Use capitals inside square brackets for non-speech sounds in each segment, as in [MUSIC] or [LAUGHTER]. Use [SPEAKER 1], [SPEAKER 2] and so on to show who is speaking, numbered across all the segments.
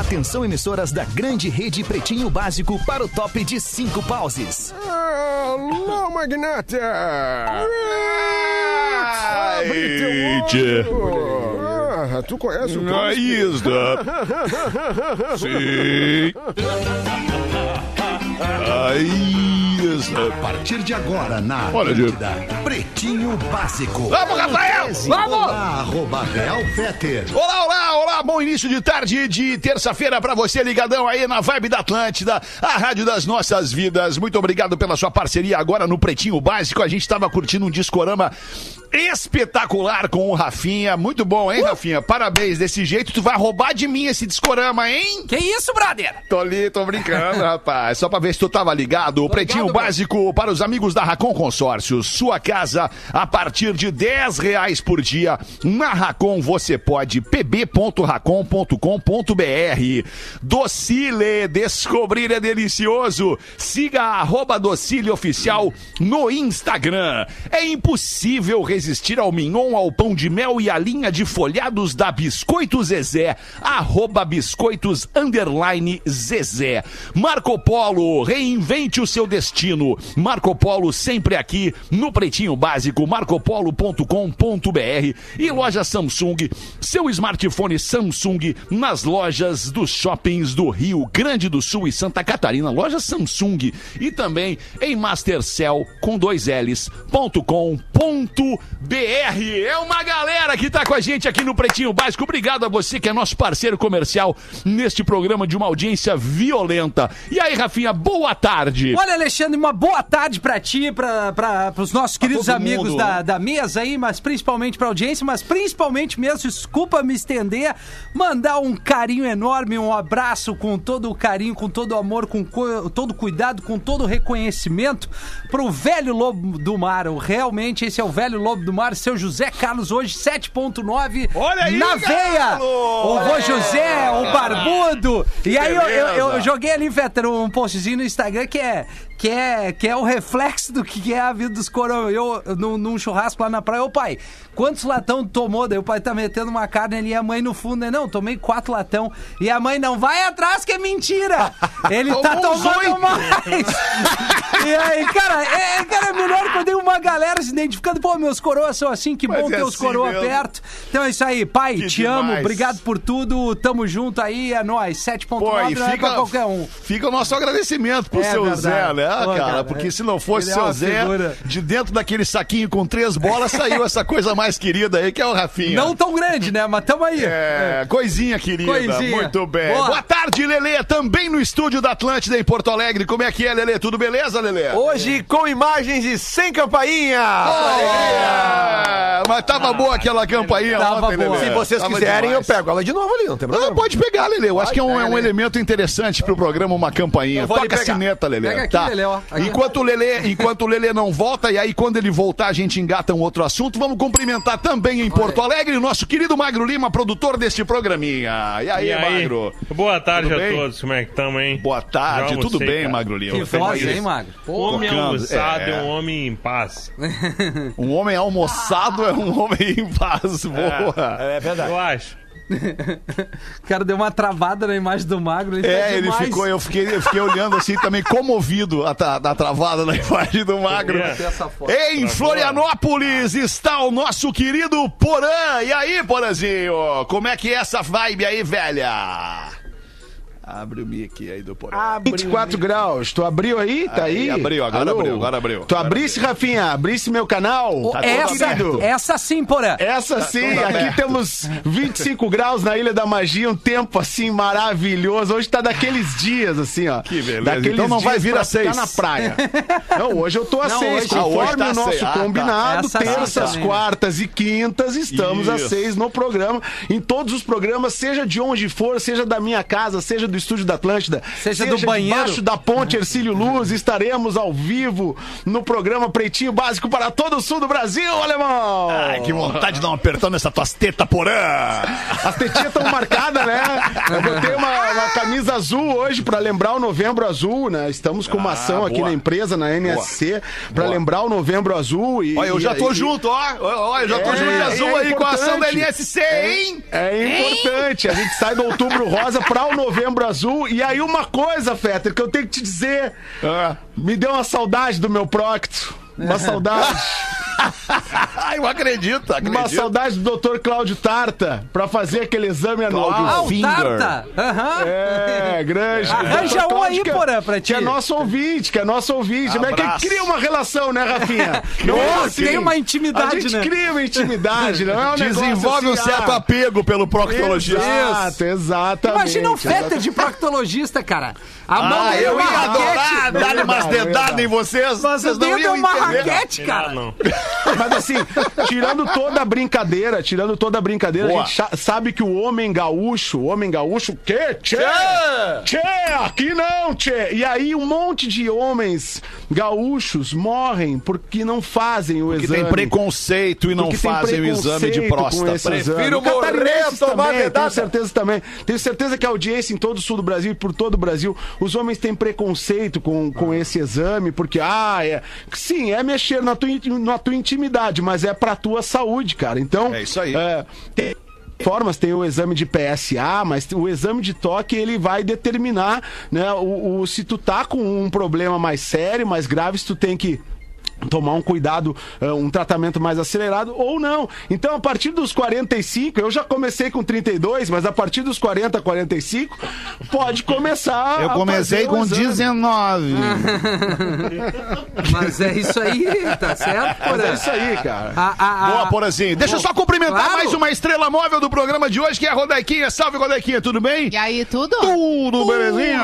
[SPEAKER 1] Atenção, emissoras da grande rede Pretinho Básico para o top de cinco pauses.
[SPEAKER 2] Alô, magnata! Abre teu
[SPEAKER 3] Eita.
[SPEAKER 2] olho. Ah, tu conhece o
[SPEAKER 3] Na
[SPEAKER 2] Thomas?
[SPEAKER 3] isla. Sim. [LAUGHS] A
[SPEAKER 4] A partir de agora, na
[SPEAKER 3] Olha,
[SPEAKER 4] Atlântida, Pretinho Básico.
[SPEAKER 3] Vamos, Rafael! Vamos!
[SPEAKER 4] Olá, arroba Real Feter.
[SPEAKER 3] Olá, olá, olá, bom início de tarde de terça-feira pra você ligadão aí na Vibe da Atlântida, a rádio das nossas vidas. Muito obrigado pela sua parceria agora no Pretinho Básico. A gente tava curtindo um discorama espetacular com o Rafinha. Muito bom, hein, Rafinha? Parabéns. Desse jeito tu vai roubar de mim esse discorama, hein?
[SPEAKER 5] Que isso, brother?
[SPEAKER 3] Tô ali, tô brincando, [LAUGHS] rapaz. Só pra ver se tu tava ligado. O Pretinho Básico para os amigos da Racon Consórcios. Sua casa a partir de 10 reais por dia. Na Racon você pode pb.racon.com.br. Docile, descobrir é delicioso. Siga a arroba Docile Oficial no Instagram. É impossível resistir ao mignon, ao pão de mel e à linha de folhados da Biscoito Zezé. Arroba Biscoitos Zezé. Marco Polo, reinvente o seu destino. Marco Polo sempre aqui no Pretinho Básico, marcopolo.com.br e loja Samsung, seu smartphone Samsung nas lojas dos shoppings do Rio Grande do Sul e Santa Catarina, loja Samsung. E também em Mastercell com dois L's, ponto com, ponto BR. É uma galera que tá com a gente aqui no Pretinho Básico. Obrigado a você que é nosso parceiro comercial neste programa de uma audiência violenta. E aí, Rafinha, boa tarde.
[SPEAKER 5] Olha, Alexandre, uma boa tarde pra ti, pra, pros nossos queridos amigos
[SPEAKER 3] mundo,
[SPEAKER 5] da,
[SPEAKER 3] né?
[SPEAKER 5] da mesa aí, mas principalmente pra audiência, mas principalmente mesmo, desculpa me estender, mandar um carinho enorme, um abraço com todo o carinho, com todo o amor, com co- todo o cuidado, com todo o reconhecimento pro velho lobo do mar. Realmente, esse é o velho lobo do mar, seu José Carlos, hoje 7.9
[SPEAKER 3] Olha aí,
[SPEAKER 5] na veia.
[SPEAKER 3] Galo!
[SPEAKER 5] O vô José, o barbudo. E aí eu, eu- eu joguei ali, Fetter, um postzinho no Instagram que é, que é, que é o reflexo do que é a vida dos coroas. Eu, num, num churrasco lá na praia, ô pai, quantos latão tomou? Daí o pai tá metendo uma carne ali e a mãe no fundo, né? Não, tomei quatro latão. E a mãe, não, vai atrás que é mentira. [LAUGHS] Ele tá tomando mais. [LAUGHS] e aí, cara, é, cara, é melhor quando tem uma galera se identificando. Pô, meus coroas são assim, que
[SPEAKER 3] Mas
[SPEAKER 5] bom
[SPEAKER 3] é
[SPEAKER 5] ter os
[SPEAKER 3] assim
[SPEAKER 5] coroas perto. Então é isso aí, pai,
[SPEAKER 3] Que
[SPEAKER 5] te amo,
[SPEAKER 3] demais.
[SPEAKER 5] obrigado por tudo, tamo junto aí, é nóis, 7.9
[SPEAKER 3] Pô,
[SPEAKER 5] não
[SPEAKER 3] e
[SPEAKER 5] é pra
[SPEAKER 3] fica,
[SPEAKER 5] qualquer um.
[SPEAKER 3] fica o nosso agradecimento pro
[SPEAKER 5] É
[SPEAKER 3] seu
[SPEAKER 5] verdade.
[SPEAKER 3] Zé, né, cara?
[SPEAKER 5] cara,
[SPEAKER 3] Porque
[SPEAKER 5] é-
[SPEAKER 3] se não fosse
[SPEAKER 5] é
[SPEAKER 3] seu Zé,
[SPEAKER 5] figura.
[SPEAKER 3] de dentro daquele saquinho com três bolas, saiu essa coisa mais querida aí, que é o Rafinha.
[SPEAKER 5] Não tão grande, né, mas tamo aí.
[SPEAKER 3] É, coisinha querida.
[SPEAKER 5] Coisinha.
[SPEAKER 3] Muito bem.
[SPEAKER 5] Boa.
[SPEAKER 3] Boa. tarde, Lelê. Também no estúdio da Atlântida em Porto Alegre. Como é que é, Lelê? Tudo beleza, Lelê?
[SPEAKER 6] Hoje com imagens e sem campainha.
[SPEAKER 3] É, mas tava boa aquela campainha
[SPEAKER 5] Tava
[SPEAKER 3] ontem,
[SPEAKER 5] boa.
[SPEAKER 3] Lelê.
[SPEAKER 6] Se vocês
[SPEAKER 3] Tava
[SPEAKER 6] quiserem,
[SPEAKER 3] demais.
[SPEAKER 6] eu pego ela de novo ali, não tem
[SPEAKER 3] Ah,
[SPEAKER 6] problema.
[SPEAKER 3] pode pegar, Lelê. Eu acho que é um, é um elemento interessante pro programa, uma campainha. Toca a sineta, Lelê.
[SPEAKER 5] Pega aqui,
[SPEAKER 3] tá.
[SPEAKER 5] Lelê, ó. Aqui.
[SPEAKER 3] Enquanto o Lelê, enquanto o Lelê não volta, e aí quando ele voltar, a gente engata um outro assunto. Vamos cumprimentar também em Porto Alegre o nosso querido Magro Lima, produtor deste programinha. E aí,
[SPEAKER 7] E aí?
[SPEAKER 3] Magro?
[SPEAKER 7] Boa tarde a todos, como é que estamos, hein?
[SPEAKER 3] Boa tarde, tudo bem,
[SPEAKER 7] cara.
[SPEAKER 3] Magro Lima?
[SPEAKER 5] Que
[SPEAKER 3] Feliz.
[SPEAKER 5] voz, hein, Magro? Pô,
[SPEAKER 7] Homem almoçado
[SPEAKER 3] é.
[SPEAKER 7] é um homem em paz.
[SPEAKER 3] Um homem almoçado é um homem em paz. [LAUGHS] Boa.
[SPEAKER 6] É verdade.
[SPEAKER 7] Eu acho.
[SPEAKER 5] O cara deu uma travada na imagem do Magro. Ele tá
[SPEAKER 3] É, ele
[SPEAKER 5] demais.
[SPEAKER 3] ficou, eu fiquei, eu fiquei olhando assim também comovido a, tra- da travada na [LAUGHS] imagem do Magro.
[SPEAKER 7] É.
[SPEAKER 3] Em Florianópolis está o nosso querido Porã. E aí, Porãzinho? Como é que é essa vibe aí, velha? Abre o mic aí do Porã.
[SPEAKER 8] 24 graus. Tu abriu aí? Tá
[SPEAKER 3] Aí,
[SPEAKER 8] aí?
[SPEAKER 3] abriu, agora
[SPEAKER 8] Alô?
[SPEAKER 3] abriu, agora abriu.
[SPEAKER 8] Tu abrisse, Rafinha? Abrisse meu canal? Tá
[SPEAKER 5] essa, essa sim, Porã.
[SPEAKER 8] Essa sim,
[SPEAKER 3] tudo
[SPEAKER 8] aqui
[SPEAKER 3] aberto.
[SPEAKER 8] temos 25 graus na Ilha da Magia, um tempo assim maravilhoso. Hoje tá daqueles dias assim, ó.
[SPEAKER 3] Que beleza.
[SPEAKER 8] Daqueles
[SPEAKER 3] Então não vai vir a seis.
[SPEAKER 8] na praia. Não, hoje eu tô a
[SPEAKER 5] Não,
[SPEAKER 8] seis,
[SPEAKER 5] hoje-
[SPEAKER 3] Ah, hoje
[SPEAKER 8] conforme
[SPEAKER 3] tá
[SPEAKER 8] o nosso
[SPEAKER 3] seis. Ah, tá.
[SPEAKER 8] combinado.
[SPEAKER 5] Sim
[SPEAKER 8] terças, quartas e quintas, estamos às
[SPEAKER 3] Isso.
[SPEAKER 8] seis no programa. Em todos os programas, seja de onde for, seja da minha casa, seja do estúdio da Atlântida,
[SPEAKER 5] Seja do banheiro.
[SPEAKER 8] debaixo da ponte Ercílio Luz, estaremos ao vivo no programa Pretinho Básico para todo o sul do Brasil, alemão!
[SPEAKER 3] Ai, que vontade de dar um apertão nessa tuas tetas, Porã.
[SPEAKER 8] As tetinhas estão marcadas, né? Eu botei uma, uma camisa azul hoje pra lembrar o Novembro Azul, né? Estamos com uma
[SPEAKER 3] Ah,
[SPEAKER 8] ação aqui na empresa, na NSC, pra
[SPEAKER 3] Boa.
[SPEAKER 8] lembrar o Novembro Azul. E,
[SPEAKER 3] Olha, eu já tô
[SPEAKER 8] e-
[SPEAKER 3] junto, ó. Olha, eu já tô
[SPEAKER 8] É,
[SPEAKER 3] junto de azul
[SPEAKER 8] é
[SPEAKER 3] aí com a ação da
[SPEAKER 8] importante.
[SPEAKER 3] LSC, hein?
[SPEAKER 8] É importante. A gente sai do outubro rosa pra o novembro azul. E aí, uma coisa, Fetter, que eu tenho que te dizer.
[SPEAKER 3] Ah.
[SPEAKER 8] Me deu uma saudade do meu Procto. Uma [LAUGHS] saudade.
[SPEAKER 3] Ah, eu acredito,
[SPEAKER 8] uma
[SPEAKER 3] acredito.
[SPEAKER 8] saudade do Dr. Cláudio Tarta pra fazer aquele exame anual.
[SPEAKER 3] Cláudio
[SPEAKER 5] Ah, o
[SPEAKER 3] Finger.
[SPEAKER 5] Tarta! Aham.
[SPEAKER 8] É, grande.
[SPEAKER 5] Arranja um aí,
[SPEAKER 8] é-
[SPEAKER 5] Porã, pra
[SPEAKER 8] Que é
[SPEAKER 5] ti.
[SPEAKER 8] nosso ouvinte, que é nosso ouvinte. Mas
[SPEAKER 3] Abraço.
[SPEAKER 8] que cria uma relação, né, Rafinha? [LAUGHS] Não é
[SPEAKER 5] Nossa,
[SPEAKER 8] assim.
[SPEAKER 5] tem uma
[SPEAKER 8] A
[SPEAKER 5] intimidade,
[SPEAKER 8] gente
[SPEAKER 5] né?
[SPEAKER 8] cria uma intimidade, não é um
[SPEAKER 3] Desenvolve
[SPEAKER 8] negócio
[SPEAKER 3] um
[SPEAKER 8] assim,
[SPEAKER 3] certo
[SPEAKER 8] ah,
[SPEAKER 3] apego pelo proctologista.
[SPEAKER 8] Exato, exatamente.
[SPEAKER 5] Imagina um Fetter de proctologista, cara. A mão
[SPEAKER 3] Ah,
[SPEAKER 5] dele é
[SPEAKER 3] eu
[SPEAKER 5] uma
[SPEAKER 3] ia adorar
[SPEAKER 5] raquete.
[SPEAKER 3] dar umas dedadas em vocês.
[SPEAKER 5] Mas
[SPEAKER 3] vocês não
[SPEAKER 5] é
[SPEAKER 3] iam
[SPEAKER 5] uma
[SPEAKER 3] entender.
[SPEAKER 5] raquete,
[SPEAKER 7] Ah,
[SPEAKER 5] cara.
[SPEAKER 7] não.
[SPEAKER 8] Mas assim, tirando toda a brincadeira, tirando toda a brincadeira,
[SPEAKER 3] Boa.
[SPEAKER 8] a gente sabe que o homem gaúcho, o homem gaúcho, que? Tchê! Tchê! Aqui não, tchê! E aí um monte de homens gaúchos morrem porque não fazem o
[SPEAKER 3] Que
[SPEAKER 8] exame.
[SPEAKER 3] tem preconceito e não
[SPEAKER 8] Porque
[SPEAKER 3] fazem o exame de próstata.
[SPEAKER 6] Prefiro morrer, tomar
[SPEAKER 8] também. Tenho certeza também. Tenho certeza que a audiência em todo o sul do Brasil e por todo o Brasil, os homens têm preconceito com, com esse exame, porque, ah, é. Sim, é mexer na tua, na tua intimidade, mas é pra tua saúde, cara. Então.
[SPEAKER 3] É isso aí.
[SPEAKER 8] é, tem formas, tem o exame de PSA, mas o exame de toque ele vai determinar, né, o, o- se tu tá com um problema mais sério, mais grave, se tu tem que tomar um cuidado, eh, um tratamento mais acelerado ou não. Então, a partir dos 45, eu já comecei com 32, mas a partir dos 40, 45, pode começar
[SPEAKER 3] Eu comecei
[SPEAKER 8] o
[SPEAKER 3] com
[SPEAKER 8] exame.
[SPEAKER 3] 19.
[SPEAKER 5] Mas é isso aí, tá certo,
[SPEAKER 8] Mas
[SPEAKER 5] Porã?
[SPEAKER 8] é isso aí, cara.
[SPEAKER 5] A- a- a-
[SPEAKER 3] Boa, Porazinho. Deixa eu só cumprimentar
[SPEAKER 5] Claro.
[SPEAKER 3] mais uma estrela móvel do programa de hoje, que é a Rodequinha. Salve, Rodequinha, tudo bem?
[SPEAKER 9] E aí, tudo?
[SPEAKER 3] Tudo belezinha?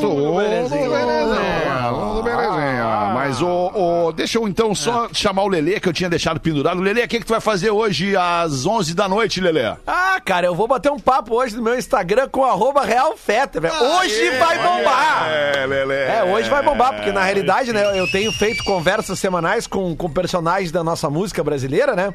[SPEAKER 3] Tudo
[SPEAKER 6] belezinha.
[SPEAKER 3] belezinha. Tudo belezinha. Mas, ô, ô, deixa eu então só chamar o Lelê, que eu tinha deixado pendurado. Lelê, o que, que tu vai fazer hoje às 11 da noite, Lelê?
[SPEAKER 6] Ah, cara, eu vou bater um papo hoje no meu Instagram com arroba Real Fetter, velho. Hoje vai bombar!
[SPEAKER 3] É, Lelê.
[SPEAKER 6] É, hoje vai bombar, porque na realidade, né, eu tenho feito conversas semanais com, com personagens da nossa música brasileira, né?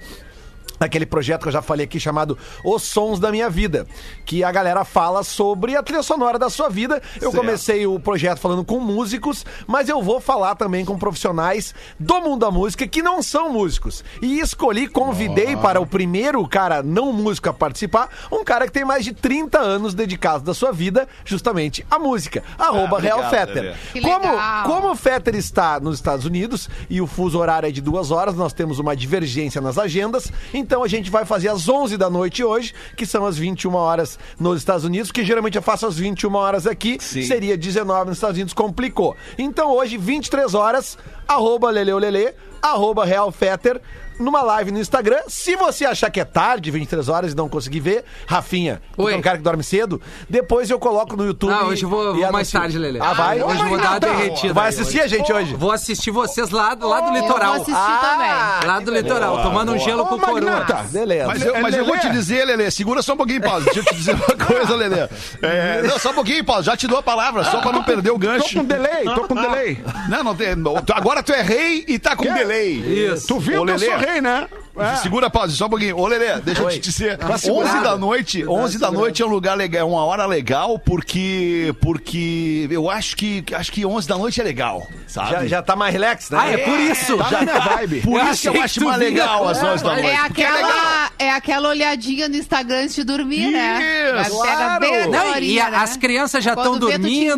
[SPEAKER 6] Aquele projeto que eu já falei aqui chamado Os Sons da Minha Vida, que a galera fala sobre a trilha sonora da sua vida. Eu
[SPEAKER 3] Certo.
[SPEAKER 6] comecei o projeto falando com músicos, mas eu vou falar também com profissionais do mundo da música que não são músicos. E escolhi, convidei para o primeiro cara não músico a participar, um cara que tem mais de 30 anos dedicado da sua vida justamente à música. Arroba Real
[SPEAKER 3] obrigado,
[SPEAKER 6] Fetter. Como, como o Fetter está nos Estados Unidos e o fuso horário é de duas horas, nós temos uma divergência nas agendas. Então a gente vai fazer às 11 da noite hoje, que são as 21 horas nos Estados Unidos, que geralmente eu faço às 21 horas aqui,
[SPEAKER 3] Sim.
[SPEAKER 6] seria 19 nos Estados Unidos, complicou. Então hoje, 23 horas, arroba Leleolele, arroba Real Fetter, numa live no Instagram. Se você achar que é tarde, 23 horas, e não conseguir ver, Rafinha,
[SPEAKER 5] Oi.
[SPEAKER 6] é um cara que dorme cedo, depois eu coloco no YouTube.
[SPEAKER 5] Ah, hoje eu vou-
[SPEAKER 6] e
[SPEAKER 5] vou mais tarde, Lelê.
[SPEAKER 6] Ah, vai?
[SPEAKER 5] Hoje eu vou dar uma derretida.
[SPEAKER 6] Tu vai assistir a gente hoje?
[SPEAKER 5] Vou assistir vocês lá, lá do
[SPEAKER 9] Eu
[SPEAKER 5] litoral.
[SPEAKER 9] vou assistir também.
[SPEAKER 5] Lá do litoral, tomando um gelo com
[SPEAKER 8] Ô,
[SPEAKER 5] coroa.
[SPEAKER 8] Magnata,
[SPEAKER 6] Beleza.
[SPEAKER 3] Mas, eu, mas eu vou te dizer, Lelê, segura só um pouquinho, Paulo. Deixa eu te dizer uma coisa, Lelê. É, não, só um pouquinho, Paulo. Já te dou a palavra, só pra não perder o
[SPEAKER 8] Tô
[SPEAKER 3] gancho.
[SPEAKER 8] com delay, tô com delay.
[SPEAKER 3] Não, não tem. Agora tu é rei e tá com delay.
[SPEAKER 5] Isso.
[SPEAKER 8] Tu viu
[SPEAKER 3] Ô,
[SPEAKER 8] que eu sou rei, né? É.
[SPEAKER 3] Segura a pausa, só um pouquinho. Ô, Lelê, deixa eu
[SPEAKER 6] Oi.
[SPEAKER 3] te dizer.
[SPEAKER 8] Tá
[SPEAKER 3] 11
[SPEAKER 8] segurado.
[SPEAKER 3] da noite, 11 da noite é um lugar legal, é uma hora legal, porque porque eu acho que acho que 11 da noite é legal, sabe?
[SPEAKER 6] Já, já tá mais relax, né?
[SPEAKER 5] Ah, é por isso.
[SPEAKER 8] Tá na minha vibe.
[SPEAKER 3] Por
[SPEAKER 5] Eu
[SPEAKER 3] isso que eu acho
[SPEAKER 5] que tu
[SPEAKER 3] mais legal às 11 da noite.
[SPEAKER 9] É
[SPEAKER 3] legal.
[SPEAKER 9] aquela, é aquela olhadinha no Instagram antes de dormir, né?
[SPEAKER 3] Isso,
[SPEAKER 9] Vai pegar bem a
[SPEAKER 5] Não, e
[SPEAKER 9] né?
[SPEAKER 5] as crianças já estão
[SPEAKER 9] tu
[SPEAKER 5] dormindo.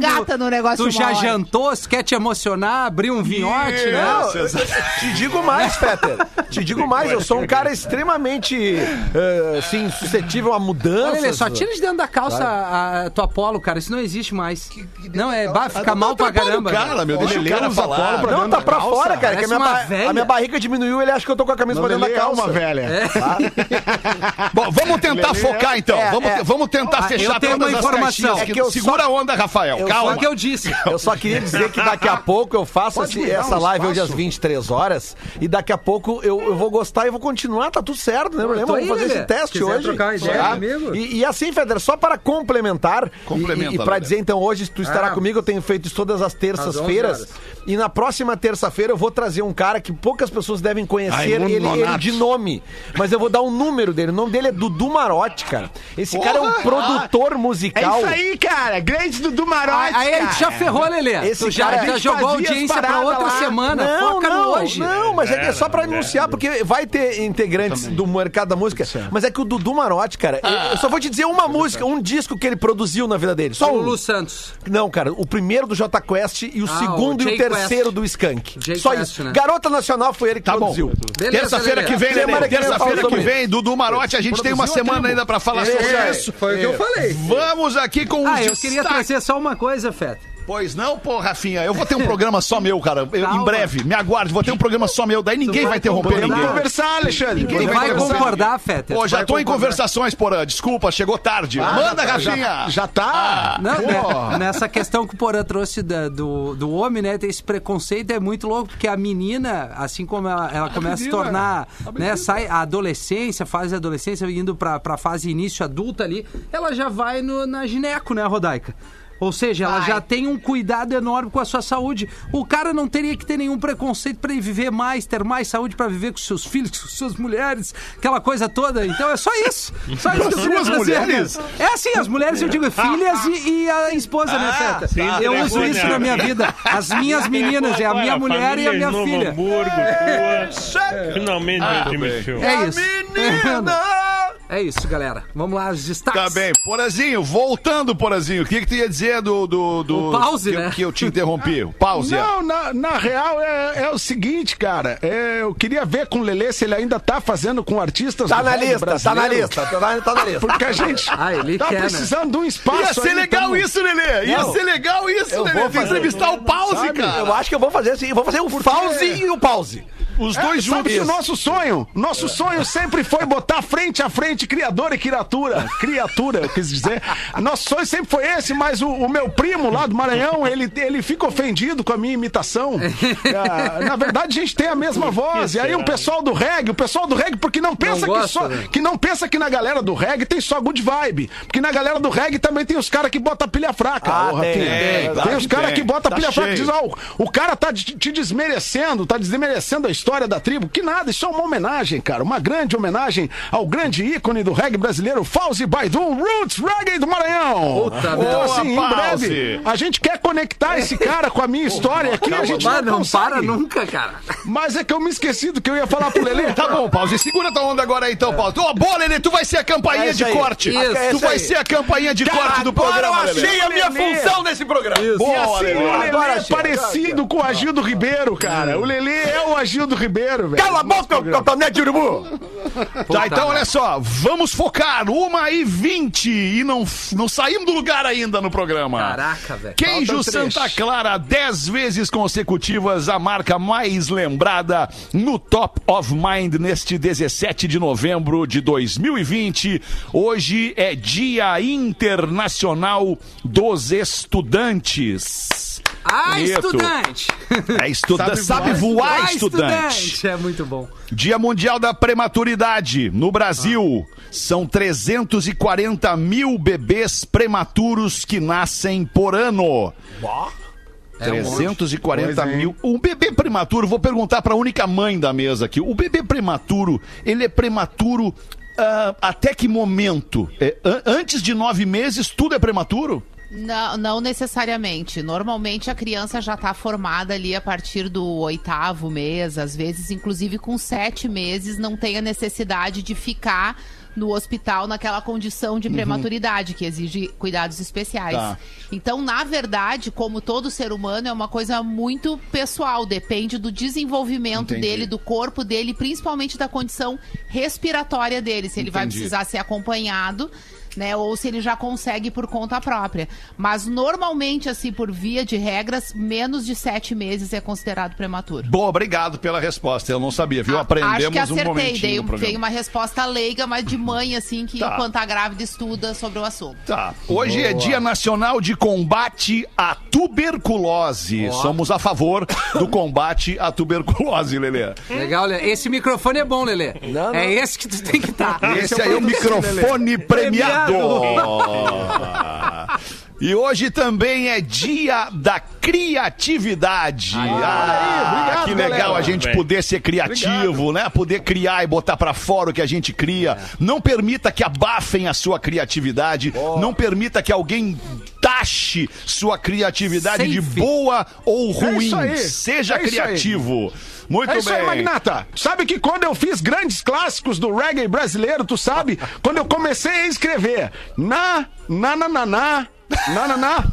[SPEAKER 9] negócio
[SPEAKER 5] tu já
[SPEAKER 9] hora.
[SPEAKER 5] jantou, se quer te emocionar, abrir um vinhote, né?
[SPEAKER 6] Não, eu- te digo mais, Peter. Te digo mais, eu sou um cara extremamente eh, assim, suscetível a mudanças.
[SPEAKER 5] Olha, só tira de dentro da calça a, a tua polo, cara. Isso não existe mais. Não, é, vai ficar mal pra caramba.
[SPEAKER 3] Cara, meu, deixa o cara falar.
[SPEAKER 8] polo pra
[SPEAKER 6] Não, tá pra
[SPEAKER 8] calça.
[SPEAKER 6] fora, cara. Que a minha,
[SPEAKER 5] uma
[SPEAKER 6] ba-
[SPEAKER 5] velha.
[SPEAKER 6] a minha barriga diminuiu, ele acha que eu tô com a camisa
[SPEAKER 8] Não,
[SPEAKER 6] pra dentro da
[SPEAKER 8] é
[SPEAKER 6] calça.
[SPEAKER 8] uma velha. [LAUGHS]
[SPEAKER 3] Bom, vamos tentar focar então.
[SPEAKER 6] É,
[SPEAKER 3] vamos,
[SPEAKER 6] é.
[SPEAKER 3] vamos tentar
[SPEAKER 5] Ah,
[SPEAKER 3] fechar
[SPEAKER 5] eu tenho
[SPEAKER 3] todas
[SPEAKER 5] uma
[SPEAKER 3] as caixinhas
[SPEAKER 6] É que eu
[SPEAKER 3] Segura a onda, Rafael. Calma.
[SPEAKER 5] Foi o que eu disse.
[SPEAKER 6] Eu só queria dizer que daqui a [LAUGHS] pouco eu faço essa live hoje às 23 horas e daqui a pouco eu, eu vou gostar e vou continuar, tá tudo certo,
[SPEAKER 5] tô
[SPEAKER 6] Vamos
[SPEAKER 5] aí,
[SPEAKER 6] fazer
[SPEAKER 5] Lelê.
[SPEAKER 6] esse teste
[SPEAKER 5] Quiser
[SPEAKER 6] hoje.
[SPEAKER 5] trocar ideia
[SPEAKER 6] Tá?
[SPEAKER 5] comigo?
[SPEAKER 6] E, e assim, Feder, só para complementar,
[SPEAKER 3] Complementa,
[SPEAKER 6] e, e, para dizer então, hoje tu estará
[SPEAKER 5] Ah.
[SPEAKER 6] comigo, eu tenho feito isso todas as terças-feiras.
[SPEAKER 5] Às 11
[SPEAKER 6] E na próxima terça-feira eu vou trazer um cara que poucas pessoas devem conhecer
[SPEAKER 8] Raimundo
[SPEAKER 6] ele, ele de nome. Mas eu vou dar um número dele. O nome dele é Dudu Marotti, cara. Esse cara é um produtor
[SPEAKER 8] É
[SPEAKER 6] musical.
[SPEAKER 8] isso aí, cara. Grande Dudu Marotti,
[SPEAKER 5] Aí a gente já ferrou, Lelê.
[SPEAKER 6] Esse
[SPEAKER 5] tu já,
[SPEAKER 6] cara-
[SPEAKER 5] já
[SPEAKER 6] gente
[SPEAKER 5] jogou audiência pra outra
[SPEAKER 8] lá.
[SPEAKER 5] semana.
[SPEAKER 6] Não,
[SPEAKER 5] Foca
[SPEAKER 6] não,
[SPEAKER 5] hoje.
[SPEAKER 6] não, mas é, é só pra anunciar, porque vai ter integrantes do mercado da música. Mas é que o Dudu Marotti, cara, eu- eu só vou te dizer uma música, um disco que ele produziu na vida dele. Só
[SPEAKER 5] O
[SPEAKER 6] um.
[SPEAKER 5] Lulu Santos.
[SPEAKER 6] Não, cara, o primeiro do Jota Quest e o
[SPEAKER 5] Ah,
[SPEAKER 6] segundo
[SPEAKER 5] o
[SPEAKER 6] e o
[SPEAKER 5] Jay
[SPEAKER 6] terceiro
[SPEAKER 5] Quest.
[SPEAKER 6] do Skank. Só
[SPEAKER 5] Quest,
[SPEAKER 6] isso.
[SPEAKER 5] né?
[SPEAKER 6] Garota Nacional foi ele que
[SPEAKER 3] Tá bom.
[SPEAKER 6] produziu.
[SPEAKER 3] Terça-feira que vem,
[SPEAKER 6] Semana
[SPEAKER 3] Lelê.
[SPEAKER 6] que vem eu
[SPEAKER 3] Terça-feira que vem, Dudu Marotti, a gente tem uma semana ainda pra falar sobre isso.
[SPEAKER 5] Foi o que eu falei.
[SPEAKER 3] Vamos aqui com os
[SPEAKER 5] Ah, eu queria trazer só uma coisa, Feta.
[SPEAKER 3] Pois não, pô, Rafinha. Eu vou ter um programa só meu, cara. Eu- em breve. Me aguarde. Vou ter um programa só meu. Daí ninguém
[SPEAKER 5] vai
[SPEAKER 3] vai interromper ninguém.
[SPEAKER 8] Vamos conversar, Alexandre.
[SPEAKER 3] Ninguém vai
[SPEAKER 5] vai
[SPEAKER 3] conversar.
[SPEAKER 5] concordar, Feta?
[SPEAKER 3] Pô, já
[SPEAKER 5] vai
[SPEAKER 3] tô em
[SPEAKER 5] concordar.
[SPEAKER 3] conversações, Porã. Desculpa, chegou tarde. Manda, Rafinha.
[SPEAKER 8] Já, já tá.
[SPEAKER 5] Não,
[SPEAKER 8] Pô.
[SPEAKER 5] né, nessa questão que o Porã trouxe da- do, do homem, né? Tem esse preconceito, é muito louco, porque a menina, assim como ela, ela começa a se tornar, né? Sai a adolescência, fase da adolescência, indo pra, pra fase início adulta ali, ela já vai no- na gineco, né, Rodaica? Ou seja, ela
[SPEAKER 9] Vai.
[SPEAKER 5] já tem um cuidado enorme com a sua saúde. O cara não teria que ter nenhum preconceito pra ele viver mais, ter mais saúde pra viver com seus filhos, com suas mulheres, aquela coisa toda. Então é só isso. Só isso que eu queria
[SPEAKER 3] Suas
[SPEAKER 5] trazer,
[SPEAKER 3] mulheres?
[SPEAKER 5] né? É assim, as mulheres eu digo filhas e, e a esposa, né, Feta?
[SPEAKER 7] sim,
[SPEAKER 5] eu
[SPEAKER 7] entregou,
[SPEAKER 5] uso isso
[SPEAKER 7] né?
[SPEAKER 5] na minha vida. As minhas meninas, é a minha mulher e a minha filha.
[SPEAKER 7] Hamburgo, tua. Finalmente me admitiu.
[SPEAKER 5] É isso. É isso, galera. Vamos lá, os destaques.
[SPEAKER 3] Tá bem. Porazinho, voltando, Porazinho. O que, que tu ia dizer do. do, do
[SPEAKER 5] O pause,
[SPEAKER 3] que,
[SPEAKER 5] né?
[SPEAKER 3] que eu te interrompi. O pause. é.
[SPEAKER 8] Não, na, na real é, é o seguinte, cara. é, eu queria ver com o Lelê se ele ainda tá fazendo com artistas
[SPEAKER 6] Tá
[SPEAKER 8] do
[SPEAKER 6] na lista, tá na
[SPEAKER 8] brasileiro.
[SPEAKER 6] lista. Tá na, tá na lista.
[SPEAKER 8] Porque a gente [LAUGHS]
[SPEAKER 5] Ah, ele
[SPEAKER 8] tá
[SPEAKER 5] quer, né?
[SPEAKER 8] precisando de um espaço.
[SPEAKER 3] Ia ser
[SPEAKER 8] aí,
[SPEAKER 3] legal
[SPEAKER 8] tamo-
[SPEAKER 3] isso, Lelê. Ia
[SPEAKER 6] Não.
[SPEAKER 3] ser legal isso,
[SPEAKER 6] Eu
[SPEAKER 3] Lelê.
[SPEAKER 6] vou fazer.
[SPEAKER 3] entrevistar o pause,
[SPEAKER 8] Sabe?
[SPEAKER 3] cara.
[SPEAKER 6] Eu acho que eu vou fazer assim, eu vou fazer o pause e o pause.
[SPEAKER 3] Os
[SPEAKER 8] É,
[SPEAKER 3] dois
[SPEAKER 8] sabe
[SPEAKER 3] juntos.
[SPEAKER 8] que o nosso sonho, nosso sonho sempre foi botar frente a frente criador e criatura, criatura, eu quis dizer. Nosso sonho sempre foi esse, mas o, o meu primo lá do Maranhão, ele, ele fica ofendido com a minha imitação. [LAUGHS] Ah, na verdade, a gente tem a mesma voz. E aí o pessoal do reggae, o pessoal do reggae, porque não pensa que
[SPEAKER 5] gosta,
[SPEAKER 8] só,
[SPEAKER 5] né?
[SPEAKER 8] que não pensa que na galera do reggae tem só good vibe, porque na galera do reggae também tem os caras que botam pilha fraca.
[SPEAKER 6] Ah,
[SPEAKER 8] ô,
[SPEAKER 6] tem,
[SPEAKER 3] tem,
[SPEAKER 8] tem os
[SPEAKER 3] que
[SPEAKER 8] caras que botam
[SPEAKER 3] Tá
[SPEAKER 8] pilha fraca e
[SPEAKER 3] cheio.
[SPEAKER 8] diz, ó, o, o cara tá te te desmerecendo, tá desmerecendo a história da tribo. Que nada, isso é uma homenagem, cara. Uma grande homenagem ao grande ícone do reggae brasileiro, Fauzi Baidum, Roots Reggae do Maranhão.
[SPEAKER 5] Puta
[SPEAKER 8] então, assim, em breve, a gente quer conectar esse cara com a minha história aqui. A gente não,
[SPEAKER 5] não
[SPEAKER 8] consegue.
[SPEAKER 5] para nunca, cara.
[SPEAKER 8] Mas é que eu me esqueci do que eu ia falar pro Lelê. [LAUGHS]
[SPEAKER 3] Tá bom, pause. Segura tua onda agora aí, então, pause. Ô, boa, Lelê, tu vai ser a campainha
[SPEAKER 6] É isso
[SPEAKER 3] de
[SPEAKER 6] aí.
[SPEAKER 3] corte.
[SPEAKER 6] Isso. É
[SPEAKER 3] Tu
[SPEAKER 6] isso
[SPEAKER 3] vai
[SPEAKER 6] aí.
[SPEAKER 3] ser a campainha de corte do
[SPEAKER 6] Agora
[SPEAKER 3] programa,
[SPEAKER 6] eu achei
[SPEAKER 3] Lelê.
[SPEAKER 6] a minha
[SPEAKER 8] Lelê.
[SPEAKER 6] função nesse programa.
[SPEAKER 8] E
[SPEAKER 3] Boa,
[SPEAKER 8] assim,
[SPEAKER 3] Lelê.
[SPEAKER 8] o Lelê
[SPEAKER 6] Agora
[SPEAKER 8] é parecido com o Agildo Ribeiro, cara. O Lelê é o Agildo Ribeiro, velho.
[SPEAKER 6] Cala a boca, cotonete de urubu!
[SPEAKER 3] Tá, então olha só, vamos focar. Uma e vinte e não, não saímos do lugar ainda no programa.
[SPEAKER 5] Caraca, velho.
[SPEAKER 3] Queijo. Santa Clara, 10 vezes consecutivas, a marca mais lembrada no Top of Mind neste 17 de novembro de 2020. Hoje é Dia Internacional dos Estudantes.
[SPEAKER 5] Ah,
[SPEAKER 3] Bonito.
[SPEAKER 5] estudante!
[SPEAKER 3] É estudante, sabe,
[SPEAKER 8] Sabe
[SPEAKER 3] voar,
[SPEAKER 5] Ah,
[SPEAKER 3] estudante.
[SPEAKER 5] É muito bom.
[SPEAKER 3] Dia Mundial da Prematuridade. No Brasil, são 340 mil bebês prematuros que nascem por ano.
[SPEAKER 5] É um
[SPEAKER 3] 340
[SPEAKER 8] Pois é.
[SPEAKER 3] mil. Um bebê prematuro, vou perguntar para a única mãe da mesa aqui. O bebê prematuro, ele é prematuro ah, até que momento? É, an- antes de nove meses, tudo é prematuro?
[SPEAKER 9] Não, não necessariamente. Normalmente a criança já está formada ali a partir do oitavo mês, às vezes, inclusive com sete meses, não tem a necessidade de ficar no hospital naquela condição de prematuridade que exige cuidados especiais.
[SPEAKER 3] Tá.
[SPEAKER 9] Então, na verdade, como todo ser humano, é uma coisa muito pessoal, depende do desenvolvimento
[SPEAKER 3] Entendi.
[SPEAKER 9] dele, do corpo dele, principalmente da condição respiratória dele, se ele vai
[SPEAKER 3] Entendi.
[SPEAKER 9] precisar ser acompanhado né? Ou se ele já consegue por conta própria. Mas normalmente, assim, por via de regras, menos de sete meses é considerado prematuro.
[SPEAKER 3] Bom, obrigado pela resposta. Eu não sabia, viu? Aprendemos
[SPEAKER 9] Acho que
[SPEAKER 3] um
[SPEAKER 9] acertei,
[SPEAKER 3] momentinho
[SPEAKER 9] dei, dei uma resposta leiga, mas de mãe, assim, que
[SPEAKER 3] Tá.
[SPEAKER 9] enquanto a grávida estuda sobre o assunto.
[SPEAKER 3] Tá. Hoje é Dia Nacional de Combate à Tuberculose. Somos a favor do combate à tuberculose, Lelê.
[SPEAKER 5] Legal, Lelê. Esse microfone é bom, Lelê.
[SPEAKER 6] Não, não.
[SPEAKER 5] É esse que tu tem que estar.
[SPEAKER 3] Esse aí é o microfone premiado. E hoje também é dia da criatividade. ah,
[SPEAKER 8] obrigado,
[SPEAKER 3] que legal
[SPEAKER 8] galera.
[SPEAKER 3] a gente
[SPEAKER 7] Bem.
[SPEAKER 3] poder ser criativo, né? Poder criar e botar pra fora o que a gente cria. Não permita que abafem a sua criatividade. Não permita que alguém taxe sua criatividade de
[SPEAKER 5] Safe.
[SPEAKER 3] boa ou ruim.
[SPEAKER 8] isso aí.
[SPEAKER 3] Seja
[SPEAKER 8] É isso aí.
[SPEAKER 3] Muito
[SPEAKER 8] É isso
[SPEAKER 3] bem.
[SPEAKER 8] aí, Magnata. Sabe que quando eu fiz grandes clássicos do reggae brasileiro, tu sabe? [LAUGHS] Quando eu comecei a escrever na, na, na, na, na, na, na, na,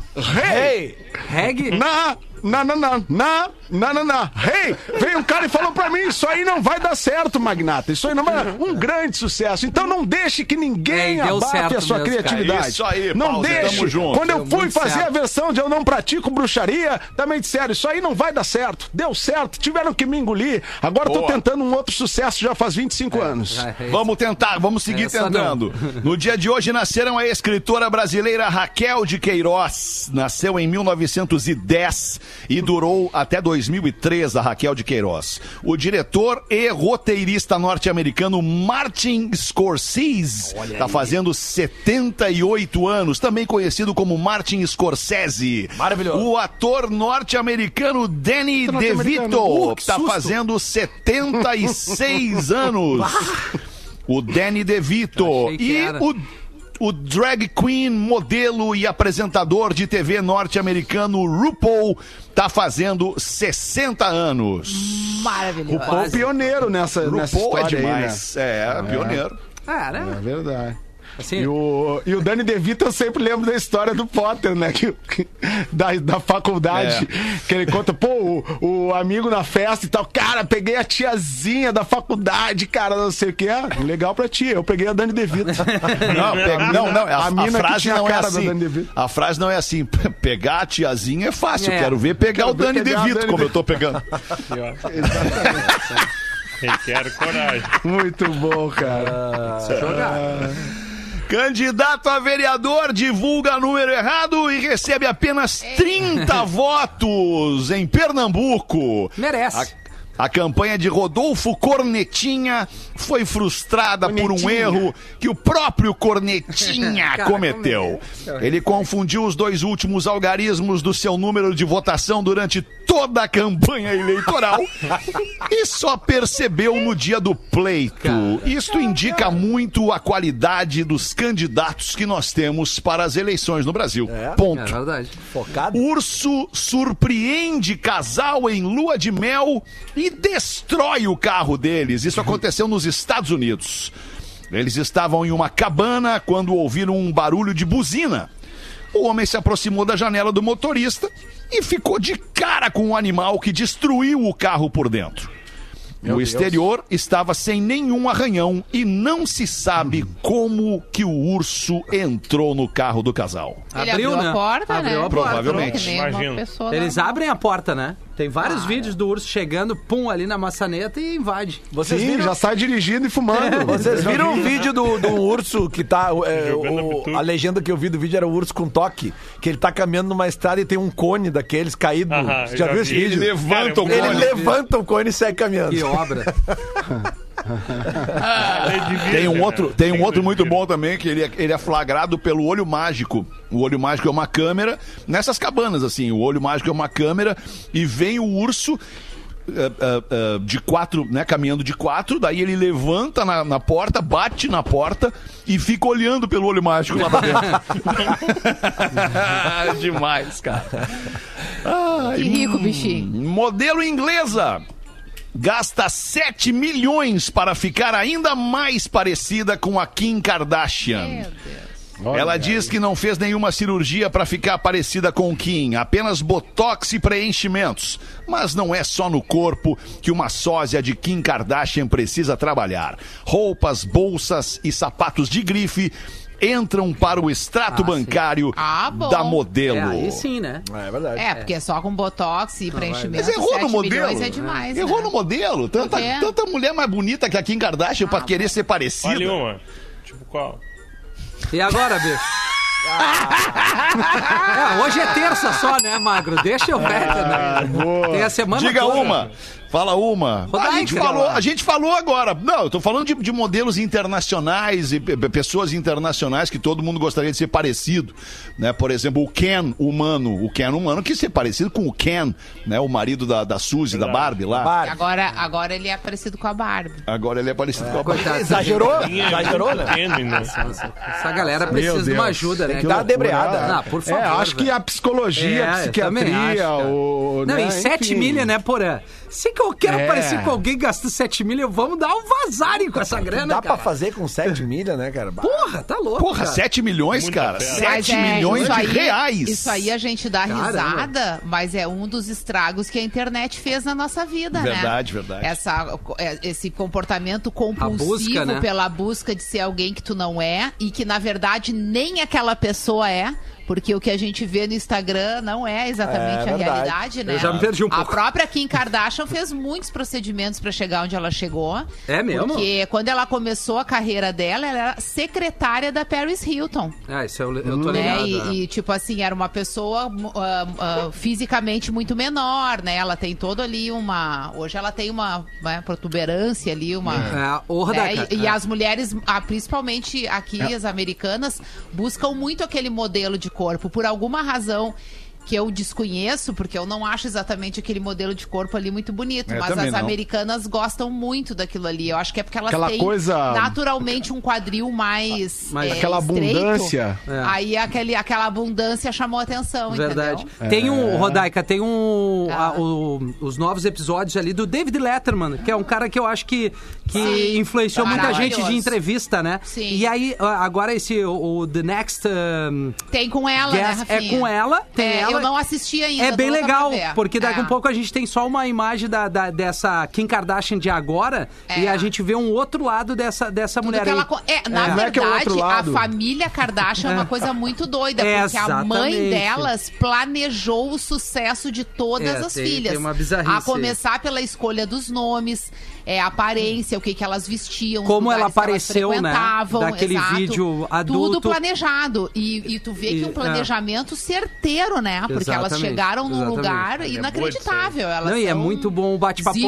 [SPEAKER 8] hey,
[SPEAKER 5] Reg?
[SPEAKER 8] na, na, na, na, na, na, na, na, hey, veio um cara e falou pra mim, isso aí não vai dar certo, Magnata, isso aí não vai um grande sucesso, então não deixe que ninguém
[SPEAKER 5] É,
[SPEAKER 8] abafe
[SPEAKER 5] certo
[SPEAKER 8] a sua
[SPEAKER 5] mesmo, cara.
[SPEAKER 8] criatividade.
[SPEAKER 3] Isso aí,
[SPEAKER 8] não
[SPEAKER 3] Pause,
[SPEAKER 8] deixe.
[SPEAKER 3] tamo junto.
[SPEAKER 8] Quando eu fui fazer
[SPEAKER 5] certo.
[SPEAKER 8] a versão de Eu Não Pratico Bruxaria, também disseram, isso aí não vai dar certo. Deu certo, tiveram que me engolir. Agora eu tô
[SPEAKER 3] Boa.
[SPEAKER 8] tentando um outro sucesso já faz 25 anos.
[SPEAKER 5] É,
[SPEAKER 3] Vamos tentar, vamos seguir tentando. No dia de hoje nasceram a escritora brasileira Raquel de Queiroz. Nasceu em 1910 e durou até 2003 a Raquel de Queiroz. O diretor e roteirista norte-americano Martin Scorsese está fazendo 78 anos, também conhecido como Martin Scorsese.
[SPEAKER 6] Maravilhoso.
[SPEAKER 3] O ator norte-americano Danny
[SPEAKER 8] Norte-americano.
[SPEAKER 3] DeVito,
[SPEAKER 8] Uh, que
[SPEAKER 3] está
[SPEAKER 8] susto.
[SPEAKER 3] fazendo 76 [LAUGHS] anos. O Danny DeVito. E
[SPEAKER 5] era.
[SPEAKER 3] o, o drag queen, modelo e apresentador de TV norte-americano RuPaul tá fazendo 60 anos.
[SPEAKER 9] Maravilhoso.
[SPEAKER 8] Pô, pioneiro nessa, nessa
[SPEAKER 3] RuPaul é
[SPEAKER 8] história aí, né?
[SPEAKER 3] demais. É, pioneiro.
[SPEAKER 5] Ah, né?
[SPEAKER 8] É verdade.
[SPEAKER 5] Assim,
[SPEAKER 8] E o, e o Danny DeVito, eu sempre lembro da história do Potter, né? Que, que- da, da faculdade. Que ele conta, pô, o, o amigo na festa e tal. Cara, peguei a tiazinha da faculdade, cara, não sei o que. Ah, legal pra ti. Eu peguei a Danny DeVito. [LAUGHS]
[SPEAKER 3] Não, não, não, a,
[SPEAKER 8] a
[SPEAKER 3] a frase
[SPEAKER 8] tinha a
[SPEAKER 3] não é assim. A frase não é assim. [LAUGHS] Pegar a tiazinha é fácil.
[SPEAKER 5] É.
[SPEAKER 3] Quero ver pegar
[SPEAKER 8] Quero
[SPEAKER 3] o
[SPEAKER 8] ver
[SPEAKER 3] Dani DeVito,
[SPEAKER 8] Dani
[SPEAKER 3] como eu tô pegando.
[SPEAKER 7] Requer coragem.
[SPEAKER 8] Muito bom, cara.
[SPEAKER 3] Candidato a vereador divulga número errado e recebe apenas 30 [LAUGHS] votos em Pernambuco.
[SPEAKER 5] merece.
[SPEAKER 3] A, a campanha de Rodolfo Cornetinha foi frustrada por um erro que o próprio Cornetinha [LAUGHS]
[SPEAKER 5] Cara,
[SPEAKER 3] cometeu. Ele confundiu os dois últimos algarismos do seu número de votação durante toda a campanha eleitoral [LAUGHS] e só percebeu no dia do pleito. Isto indica muito a qualidade dos candidatos que nós temos para as eleições no Brasil.
[SPEAKER 5] É
[SPEAKER 3] Ponto.
[SPEAKER 5] verdade.
[SPEAKER 6] Focado.
[SPEAKER 3] Urso surpreende casal em lua de mel e destrói o carro deles. Isso aconteceu nos Estados Unidos. Eles estavam em uma cabana quando ouviram um barulho de buzina. O homem se aproximou da janela do motorista e ficou de cara com o animal que destruiu o carro por dentro. o exterior estava sem nenhum arranhão e não se sabe como que o urso entrou no carro do casal.
[SPEAKER 9] Ele
[SPEAKER 5] Abriu,
[SPEAKER 9] abriu,
[SPEAKER 5] né?
[SPEAKER 9] a porta,
[SPEAKER 5] Abriu
[SPEAKER 9] né?
[SPEAKER 5] a porta.
[SPEAKER 3] Provavelmente.
[SPEAKER 7] Imagino.
[SPEAKER 5] Eles abrem a porta, né? Tem vários vídeos do urso chegando, pum, ali na maçaneta e invade.
[SPEAKER 6] Vocês
[SPEAKER 8] Sim,
[SPEAKER 6] viram,
[SPEAKER 8] já sai dirigindo e fumando. [LAUGHS]
[SPEAKER 6] vocês viram um vídeo do, do urso que tá. é, o- a legenda que eu vi do vídeo era o urso com toque. Que ele tá caminhando numa estrada e tem um cone daqueles caído. Você já
[SPEAKER 7] eu
[SPEAKER 6] viu
[SPEAKER 7] já
[SPEAKER 6] esse
[SPEAKER 7] vi.
[SPEAKER 6] vídeo?
[SPEAKER 3] Ele levanta o
[SPEAKER 7] Cara,
[SPEAKER 6] Ele
[SPEAKER 3] cone.
[SPEAKER 6] levanta o cone e segue caminhando.
[SPEAKER 5] Que obra. [LAUGHS]
[SPEAKER 3] Tem um outro, tem um outro muito
[SPEAKER 7] bom.
[SPEAKER 3] também, que ele é, ele é flagrado pelo olho mágico. O olho mágico é uma câmera, nessas cabanas, assim, o olho mágico é uma câmera e vem o urso. eh, eh, eh, de quatro, né? Caminhando de quatro, daí ele levanta na, na porta, bate na porta e fica olhando pelo olho mágico lá pra dentro. [LAUGHS] Demais, cara. Ai,
[SPEAKER 9] Que rico,
[SPEAKER 3] hum,
[SPEAKER 9] bichinho.
[SPEAKER 3] Modelo inglesa gasta 7 milhões para ficar ainda mais parecida com a Kim Kardashian.
[SPEAKER 9] Meu Deus.
[SPEAKER 3] Ela diz que não fez nenhuma cirurgia para ficar parecida com Kim, apenas botox e preenchimentos. Mas não é só no corpo que uma sósia de Kim Kardashian precisa trabalhar. Roupas, bolsas e sapatos de grife entram para o extrato
[SPEAKER 5] Ah,
[SPEAKER 3] bancário
[SPEAKER 9] Ah,
[SPEAKER 3] da modelo.
[SPEAKER 5] É, aí sim, né?
[SPEAKER 6] É verdade.
[SPEAKER 9] É, porque só com botox e preenchimento,
[SPEAKER 3] Mas errou
[SPEAKER 9] 7
[SPEAKER 3] no modelo.
[SPEAKER 9] é demais,
[SPEAKER 3] Errou
[SPEAKER 9] né?
[SPEAKER 3] no modelo. Tanta, tanta mulher mais bonita que a Kim Kardashian pra querer ser parecida.
[SPEAKER 7] Olha uma. Tipo qual?
[SPEAKER 5] E agora, bicho? [LAUGHS] É, hoje é terça só, né, Magro? Deixa eu ver, né? Tem a semana
[SPEAKER 3] Diga
[SPEAKER 5] toda.
[SPEAKER 3] uma. Fala uma.
[SPEAKER 5] Rodaica,
[SPEAKER 3] a, gente falou,
[SPEAKER 5] lá.
[SPEAKER 3] a gente falou agora. Não, eu tô falando de, de modelos internacionais e pe- pe- pessoas internacionais que todo mundo gostaria de ser parecido. Né? Por exemplo, o Ken humano. O Ken humano quis ser parecido com o Ken, né? o marido da, da Suzy, da Barbie lá.
[SPEAKER 6] Barbie.
[SPEAKER 9] Agora, agora ele é parecido com a Barbie.
[SPEAKER 3] Agora ele é parecido com a Barbie.
[SPEAKER 5] Coitado.
[SPEAKER 6] Exagerou? [LAUGHS] Exagerou, né?
[SPEAKER 7] Né?
[SPEAKER 5] Essa galera precisa de uma ajuda, né?
[SPEAKER 6] Que dar uma debreada.
[SPEAKER 5] Ah, por favor.
[SPEAKER 8] É, acho que
[SPEAKER 5] velho.
[SPEAKER 8] a psicologia,
[SPEAKER 5] É,
[SPEAKER 8] a
[SPEAKER 5] acho,
[SPEAKER 8] psiquiatria, o.
[SPEAKER 5] Não,
[SPEAKER 8] né,
[SPEAKER 5] em 7
[SPEAKER 8] enfim.
[SPEAKER 5] milha, né, porã? Se que eu quero
[SPEAKER 8] É.
[SPEAKER 5] parecer com alguém gastando 7 milha, vamos dar um vazare com essa grana,
[SPEAKER 6] Dá
[SPEAKER 5] cara.
[SPEAKER 6] pra fazer com 7 [LAUGHS] milha, né, cara?
[SPEAKER 5] Porra, tá louco,
[SPEAKER 3] Porra,
[SPEAKER 5] cara.
[SPEAKER 3] 7 milhões,
[SPEAKER 7] Muita
[SPEAKER 3] cara.
[SPEAKER 7] fé.
[SPEAKER 3] 7
[SPEAKER 9] é,
[SPEAKER 3] milhões de
[SPEAKER 9] aí-
[SPEAKER 3] reais.
[SPEAKER 9] Isso aí a gente dá
[SPEAKER 5] Caramba.
[SPEAKER 9] risada, mas é um dos estragos que a internet fez na nossa vida, né?
[SPEAKER 3] Verdade, verdade.
[SPEAKER 9] Essa, é, esse comportamento compulsivo
[SPEAKER 5] busca, né?
[SPEAKER 9] pela busca de ser alguém que tu não é e que, na verdade, nem aquela pessoa é. Porque o que a gente vê no Instagram não é exatamente
[SPEAKER 6] É
[SPEAKER 9] a
[SPEAKER 6] verdade.
[SPEAKER 9] realidade, né?
[SPEAKER 5] Eu já me perdi um
[SPEAKER 9] A
[SPEAKER 5] pouco.
[SPEAKER 9] própria Kim Kardashian fez muitos procedimentos pra chegar onde ela chegou.
[SPEAKER 5] É mesmo?
[SPEAKER 9] Porque quando ela começou a carreira dela, ela era secretária da Paris Hilton
[SPEAKER 5] Ah, isso eu, eu tô
[SPEAKER 9] né?
[SPEAKER 5] ligado.
[SPEAKER 9] E,
[SPEAKER 5] né?
[SPEAKER 9] e, tipo assim, era uma pessoa ah, ah, fisicamente muito menor, né? Ela tem todo ali uma. Hoje ela tem uma né, protuberância ali, uma.
[SPEAKER 5] É, ô,
[SPEAKER 9] né?
[SPEAKER 5] Rodaica,
[SPEAKER 9] E, e
[SPEAKER 5] é.
[SPEAKER 9] as mulheres, ah, principalmente aqui, as americanas, buscam muito aquele modelo de corpo. Por alguma razão que eu desconheço, porque eu não acho exatamente aquele modelo de corpo ali muito bonito.
[SPEAKER 3] Eu
[SPEAKER 9] mas
[SPEAKER 3] também
[SPEAKER 9] as
[SPEAKER 3] não.
[SPEAKER 9] americanas gostam muito daquilo ali. Eu acho que é porque elas
[SPEAKER 8] Aquela
[SPEAKER 9] têm
[SPEAKER 8] coisa-
[SPEAKER 9] naturalmente um quadril mais.
[SPEAKER 5] Mas
[SPEAKER 9] é,
[SPEAKER 8] aquela
[SPEAKER 9] estreito.
[SPEAKER 8] abundância.
[SPEAKER 5] É.
[SPEAKER 9] Aí aquele, aquela abundância chamou a atenção,
[SPEAKER 5] Verdade.
[SPEAKER 9] entendeu?
[SPEAKER 5] Tem um, Rodaica, tem um.
[SPEAKER 9] Ah.
[SPEAKER 5] a- o- os novos episódios ali do David Letterman, que é um cara que eu acho que, que
[SPEAKER 9] Sim.
[SPEAKER 5] influenciou muita gente de entrevista, né?
[SPEAKER 9] Sim.
[SPEAKER 5] E aí, agora esse, o, o The Next. um,
[SPEAKER 9] Tem com ela, né,
[SPEAKER 5] é
[SPEAKER 9] Rafinha?
[SPEAKER 5] com ela, tem
[SPEAKER 9] É,
[SPEAKER 5] ela.
[SPEAKER 9] Eu não assisti ainda.
[SPEAKER 5] É bem legal, porque daqui
[SPEAKER 9] É.
[SPEAKER 5] a pouco a gente tem só uma imagem da, da- dessa Kim Kardashian de agora
[SPEAKER 9] É.
[SPEAKER 5] e a gente vê um outro lado dessa, dessa
[SPEAKER 9] Tudo
[SPEAKER 5] mulher
[SPEAKER 9] ela co- é, na
[SPEAKER 8] é é
[SPEAKER 9] verdade, a família Kardashian é uma coisa muito doida, [LAUGHS]
[SPEAKER 5] É,
[SPEAKER 9] porque a mãe delas planejou o sucesso de todas
[SPEAKER 5] É,
[SPEAKER 9] as
[SPEAKER 5] tem-
[SPEAKER 9] filhas.
[SPEAKER 5] tem uma bizarrice
[SPEAKER 9] A começar pela escolha dos nomes, é, a aparência, o que, que elas vestiam,
[SPEAKER 5] Como ela
[SPEAKER 9] elas
[SPEAKER 5] apareceu, né? Daquele
[SPEAKER 9] exato.
[SPEAKER 5] vídeo adulto.
[SPEAKER 9] Tudo planejado. E, e tu vê
[SPEAKER 5] E-
[SPEAKER 9] que um planejamento certeiro, né? Porque elas
[SPEAKER 5] Exatamente,
[SPEAKER 9] chegaram num
[SPEAKER 5] exatamente.
[SPEAKER 9] lugar
[SPEAKER 7] É
[SPEAKER 9] inacreditável. Elas
[SPEAKER 5] Não, e é muito bom o bate-papo.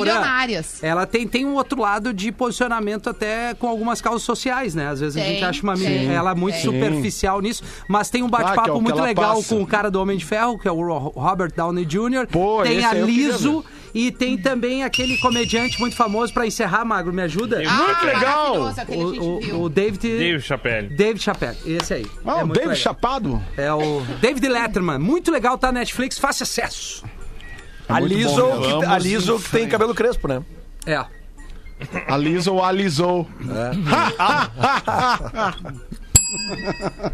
[SPEAKER 5] Ela tem, tem um outro lado de posicionamento até com algumas causas sociais, né? Às vezes a
[SPEAKER 9] Tem,
[SPEAKER 5] gente acha uma
[SPEAKER 9] tem.
[SPEAKER 5] ela muito
[SPEAKER 9] Tem.
[SPEAKER 5] superficial nisso, mas tem um
[SPEAKER 8] Ah, é
[SPEAKER 5] bate-papo
[SPEAKER 8] o que
[SPEAKER 5] muito legal
[SPEAKER 8] passa.
[SPEAKER 5] com o cara do Homem de Ferro, que é o Ro- Robert Downey Jr.
[SPEAKER 8] Pô,
[SPEAKER 5] tem a Liso e tem também aquele comediante muito famoso pra encerrar, Magro, me ajuda?
[SPEAKER 7] Muito
[SPEAKER 9] Ah,
[SPEAKER 8] legal.
[SPEAKER 9] a gente
[SPEAKER 5] O, o, o David
[SPEAKER 7] Dave Chappelle.
[SPEAKER 5] David Chappelle, esse aí.
[SPEAKER 8] Ah,
[SPEAKER 5] É
[SPEAKER 8] o
[SPEAKER 5] muito
[SPEAKER 8] David
[SPEAKER 5] legal.
[SPEAKER 8] Chapado?
[SPEAKER 5] É o David Letterman. Muito legal, tá na Netflix, faça acesso.
[SPEAKER 6] A
[SPEAKER 8] muito
[SPEAKER 6] Liso,
[SPEAKER 8] bom,
[SPEAKER 6] que, a
[SPEAKER 3] em
[SPEAKER 6] que tem cabelo crespo, né?
[SPEAKER 5] É.
[SPEAKER 8] Alisou, alisou. [LAUGHS]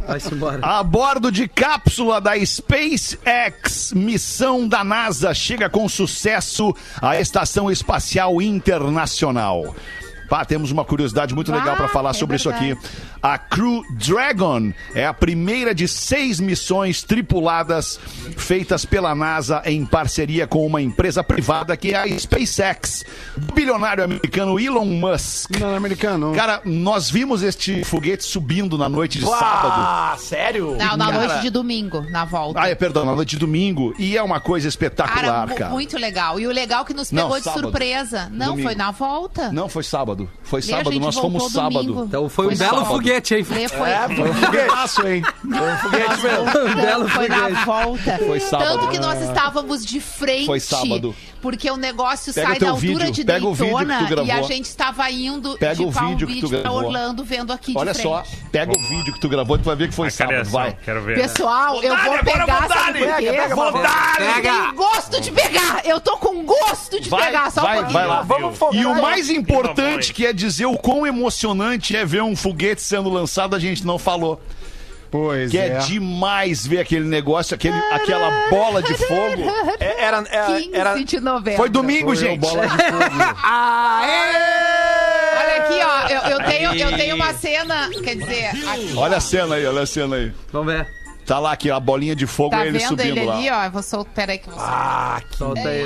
[SPEAKER 5] Vai-se embora.
[SPEAKER 3] A bordo de cápsula da SpaceX, missão da NASA chega com sucesso à Estação Espacial Internacional. Pá, temos uma curiosidade muito legal para
[SPEAKER 9] Ah,
[SPEAKER 3] falar
[SPEAKER 9] é
[SPEAKER 3] sobre isso aqui. A Crew Dragon é a primeira de seis missões tripuladas feitas pela NASA em parceria com uma empresa privada que é a SpaceX, do bilionário americano Elon Musk.
[SPEAKER 8] Não, americano.
[SPEAKER 3] Cara, nós vimos este foguete subindo na noite de sábado.
[SPEAKER 6] Ah, sério?
[SPEAKER 9] Não, na
[SPEAKER 3] Cara-
[SPEAKER 9] noite de domingo, na volta.
[SPEAKER 3] Ah, é, perdão, na noite de domingo. E é uma coisa espetacular,
[SPEAKER 9] mu-
[SPEAKER 3] cara.
[SPEAKER 9] muito legal. E o legal que nos
[SPEAKER 3] Não,
[SPEAKER 9] pegou de
[SPEAKER 3] sábado.
[SPEAKER 9] surpresa. Não,
[SPEAKER 3] Domingo.
[SPEAKER 9] foi na volta.
[SPEAKER 3] Não, foi sábado. Foi sábado, nós fomos sábado.
[SPEAKER 9] domingo.
[SPEAKER 5] Então foi um
[SPEAKER 9] Foi
[SPEAKER 5] belo
[SPEAKER 3] sábado.
[SPEAKER 5] foguete, hein?
[SPEAKER 9] Lê foi.
[SPEAKER 6] É, foi um foguetaço, hein? Foi um foguete mesmo.
[SPEAKER 5] Um belo
[SPEAKER 9] foi na
[SPEAKER 5] foguete.
[SPEAKER 9] volta.
[SPEAKER 3] Foi sábado.
[SPEAKER 9] Tanto que nós estávamos de frente.
[SPEAKER 3] Foi sábado.
[SPEAKER 9] Porque o negócio
[SPEAKER 3] Pega
[SPEAKER 9] sai da altura
[SPEAKER 3] vídeo,
[SPEAKER 9] de Daytona e a gente estava indo
[SPEAKER 3] Pega
[SPEAKER 9] de
[SPEAKER 3] o
[SPEAKER 9] Palm
[SPEAKER 3] vídeo que tu
[SPEAKER 9] Beach pra. Orlando vendo aqui
[SPEAKER 3] Olha
[SPEAKER 9] de
[SPEAKER 3] só,
[SPEAKER 9] frente.
[SPEAKER 3] pega o vídeo que tu gravou e tu vai ver que foi
[SPEAKER 7] A
[SPEAKER 3] sábado. Vai.
[SPEAKER 7] quero ver.
[SPEAKER 9] Pessoal, eu vou pegar?
[SPEAKER 6] Pega, pega,
[SPEAKER 3] Vou dar!
[SPEAKER 9] Gosto de pegar! Eu tô com gosto de
[SPEAKER 3] Vai,
[SPEAKER 9] pegar, só
[SPEAKER 3] vai,
[SPEAKER 9] um pouquinho.
[SPEAKER 3] vai lá.
[SPEAKER 6] Vamos focar.
[SPEAKER 3] E o mais importante que é dizer o quão emocionante é ver um foguete sendo lançado, a gente não falou.
[SPEAKER 8] Pois
[SPEAKER 3] Que é,
[SPEAKER 8] é.
[SPEAKER 3] demais ver aquele negócio, aquele, aquela bola de fogo.
[SPEAKER 6] É, Era, era,
[SPEAKER 9] 15
[SPEAKER 6] era,
[SPEAKER 9] de novembro.
[SPEAKER 3] Foi domingo,
[SPEAKER 8] Foi
[SPEAKER 3] gente.
[SPEAKER 8] bola de fogo. [LAUGHS]
[SPEAKER 9] Olha aqui, ó. Eu, eu tenho, eu tenho uma cena. Quer dizer, aqui.
[SPEAKER 3] Olha a cena aí, olha a cena aí.
[SPEAKER 5] Vamos ver.
[SPEAKER 3] Tá lá aqui, a bolinha de fogo
[SPEAKER 9] Tá
[SPEAKER 3] é ele
[SPEAKER 9] vendo
[SPEAKER 3] subindo
[SPEAKER 9] ele
[SPEAKER 3] lá.
[SPEAKER 9] ali, ó? Eu vou soltar. Peraí que eu vou soltar.
[SPEAKER 6] Ah, que
[SPEAKER 5] Solta aí.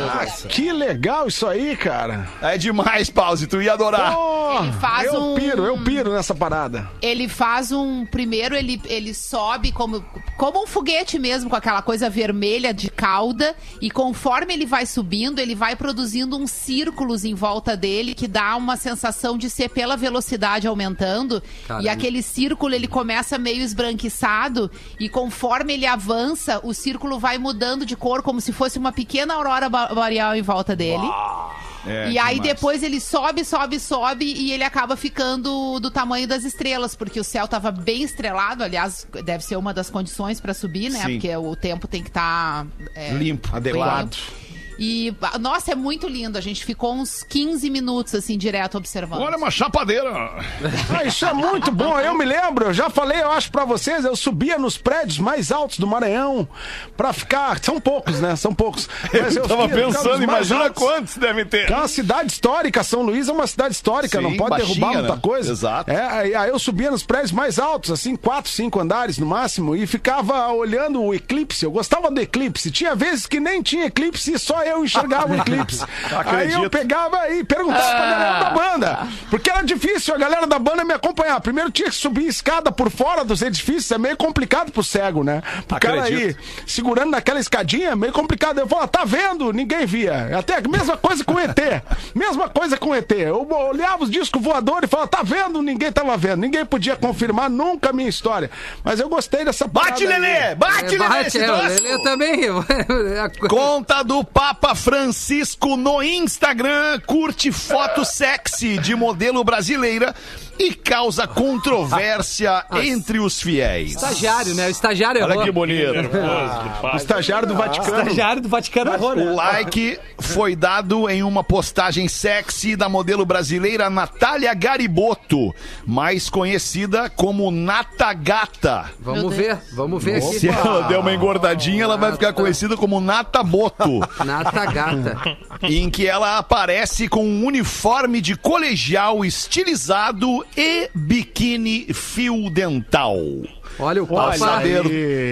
[SPEAKER 8] Que legal isso aí, cara.
[SPEAKER 3] É demais, Pause, tu ia adorar.
[SPEAKER 8] Pô,
[SPEAKER 9] Ele faz
[SPEAKER 8] eu
[SPEAKER 9] um-
[SPEAKER 8] piro, eu piro nessa parada.
[SPEAKER 9] Ele faz um. Primeiro, ele, ele sobe como, como um foguete mesmo, com aquela coisa vermelha de cauda. E conforme ele vai subindo, ele vai produzindo uns círculos em volta dele que dá uma sensação de ser pela velocidade aumentando. E aquele círculo ele começa meio esbranquiçado. E conforme ele avança, o círculo vai mudando de cor, como se fosse uma pequena aurora boreal em volta dele.
[SPEAKER 3] É,
[SPEAKER 9] E aí
[SPEAKER 3] demais.
[SPEAKER 9] depois ele sobe, sobe, sobe e ele acaba ficando do tamanho das estrelas, porque o céu tava bem estrelado, aliás, deve ser uma das condições para subir, né?
[SPEAKER 3] Sim.
[SPEAKER 9] Porque o tempo tem que estar
[SPEAKER 3] Limpo,
[SPEAKER 8] adequado.
[SPEAKER 9] E ah, nossa, é muito lindo. A gente ficou uns 15 minutos assim direto observando.
[SPEAKER 3] Olha uma chapadeira.
[SPEAKER 8] Ah, isso é muito bom. Eu me lembro, eu já falei, eu acho pra vocês, eu subia nos prédios mais altos do Maranhão pra ficar. São poucos, né? São poucos. [LAUGHS] Mas
[SPEAKER 3] Eu tava
[SPEAKER 8] fiquei- ficava nos
[SPEAKER 3] pensando, imagina
[SPEAKER 8] altos.
[SPEAKER 3] quantos devem ter.
[SPEAKER 8] É uma cidade histórica, São Luís é uma cidade histórica,
[SPEAKER 3] Sim,
[SPEAKER 8] não pode
[SPEAKER 3] baixinha,
[SPEAKER 8] derrubar muita
[SPEAKER 3] né?
[SPEAKER 8] coisa.
[SPEAKER 3] Exato.
[SPEAKER 8] É, aí, aí eu subia nos prédios mais altos, assim, quatro, cinco andares no máximo, e ficava olhando o eclipse. Eu gostava do eclipse. Tinha vezes que nem tinha eclipse e só eu enxergava o eclipse. [LAUGHS] aí eu pegava e perguntava pra galera da banda. Porque era difícil a galera da banda me acompanhar. Primeiro tinha que subir escada por fora dos edifícios, é meio complicado pro cego, né? O cara aí segurando naquela escadinha, é meio complicado. Eu falo, tá vendo? Ninguém via. Até a mesma coisa com o ET. Mesma coisa com o ET. Eu olhava os discos voadores e falava, tá vendo? Ninguém tava vendo. Ninguém podia confirmar nunca a minha história. Mas eu gostei dessa
[SPEAKER 3] Bate. Lelê! Bate, Lelê!
[SPEAKER 5] É, o
[SPEAKER 3] troço!
[SPEAKER 5] Lelê também. [LAUGHS]
[SPEAKER 3] Conta do Papa Francisco no Instagram. Curte foto sexy de modelo brasileira e causa controvérsia [LAUGHS] entre os fiéis.
[SPEAKER 5] Estagiário, né? O estagiário
[SPEAKER 3] Olha
[SPEAKER 5] errou.
[SPEAKER 3] que bonito. [LAUGHS]
[SPEAKER 8] O estagiário do Vaticano.
[SPEAKER 5] Estagiário do Vaticano errou, né?
[SPEAKER 3] O like foi dado em uma postagem sexy da modelo brasileira Natália Garibotto, mais conhecida como Nata Gata.
[SPEAKER 5] Vamos ver, vamos ver aqui.
[SPEAKER 3] Se ela der uma engordadinha, ela vai ficar conhecida como Nata Boto.
[SPEAKER 5] Nata gata.
[SPEAKER 3] em que ela aparece com um uniforme de colegial estilizado e biquíni fio dental.
[SPEAKER 5] Olha, o Papa
[SPEAKER 3] saber.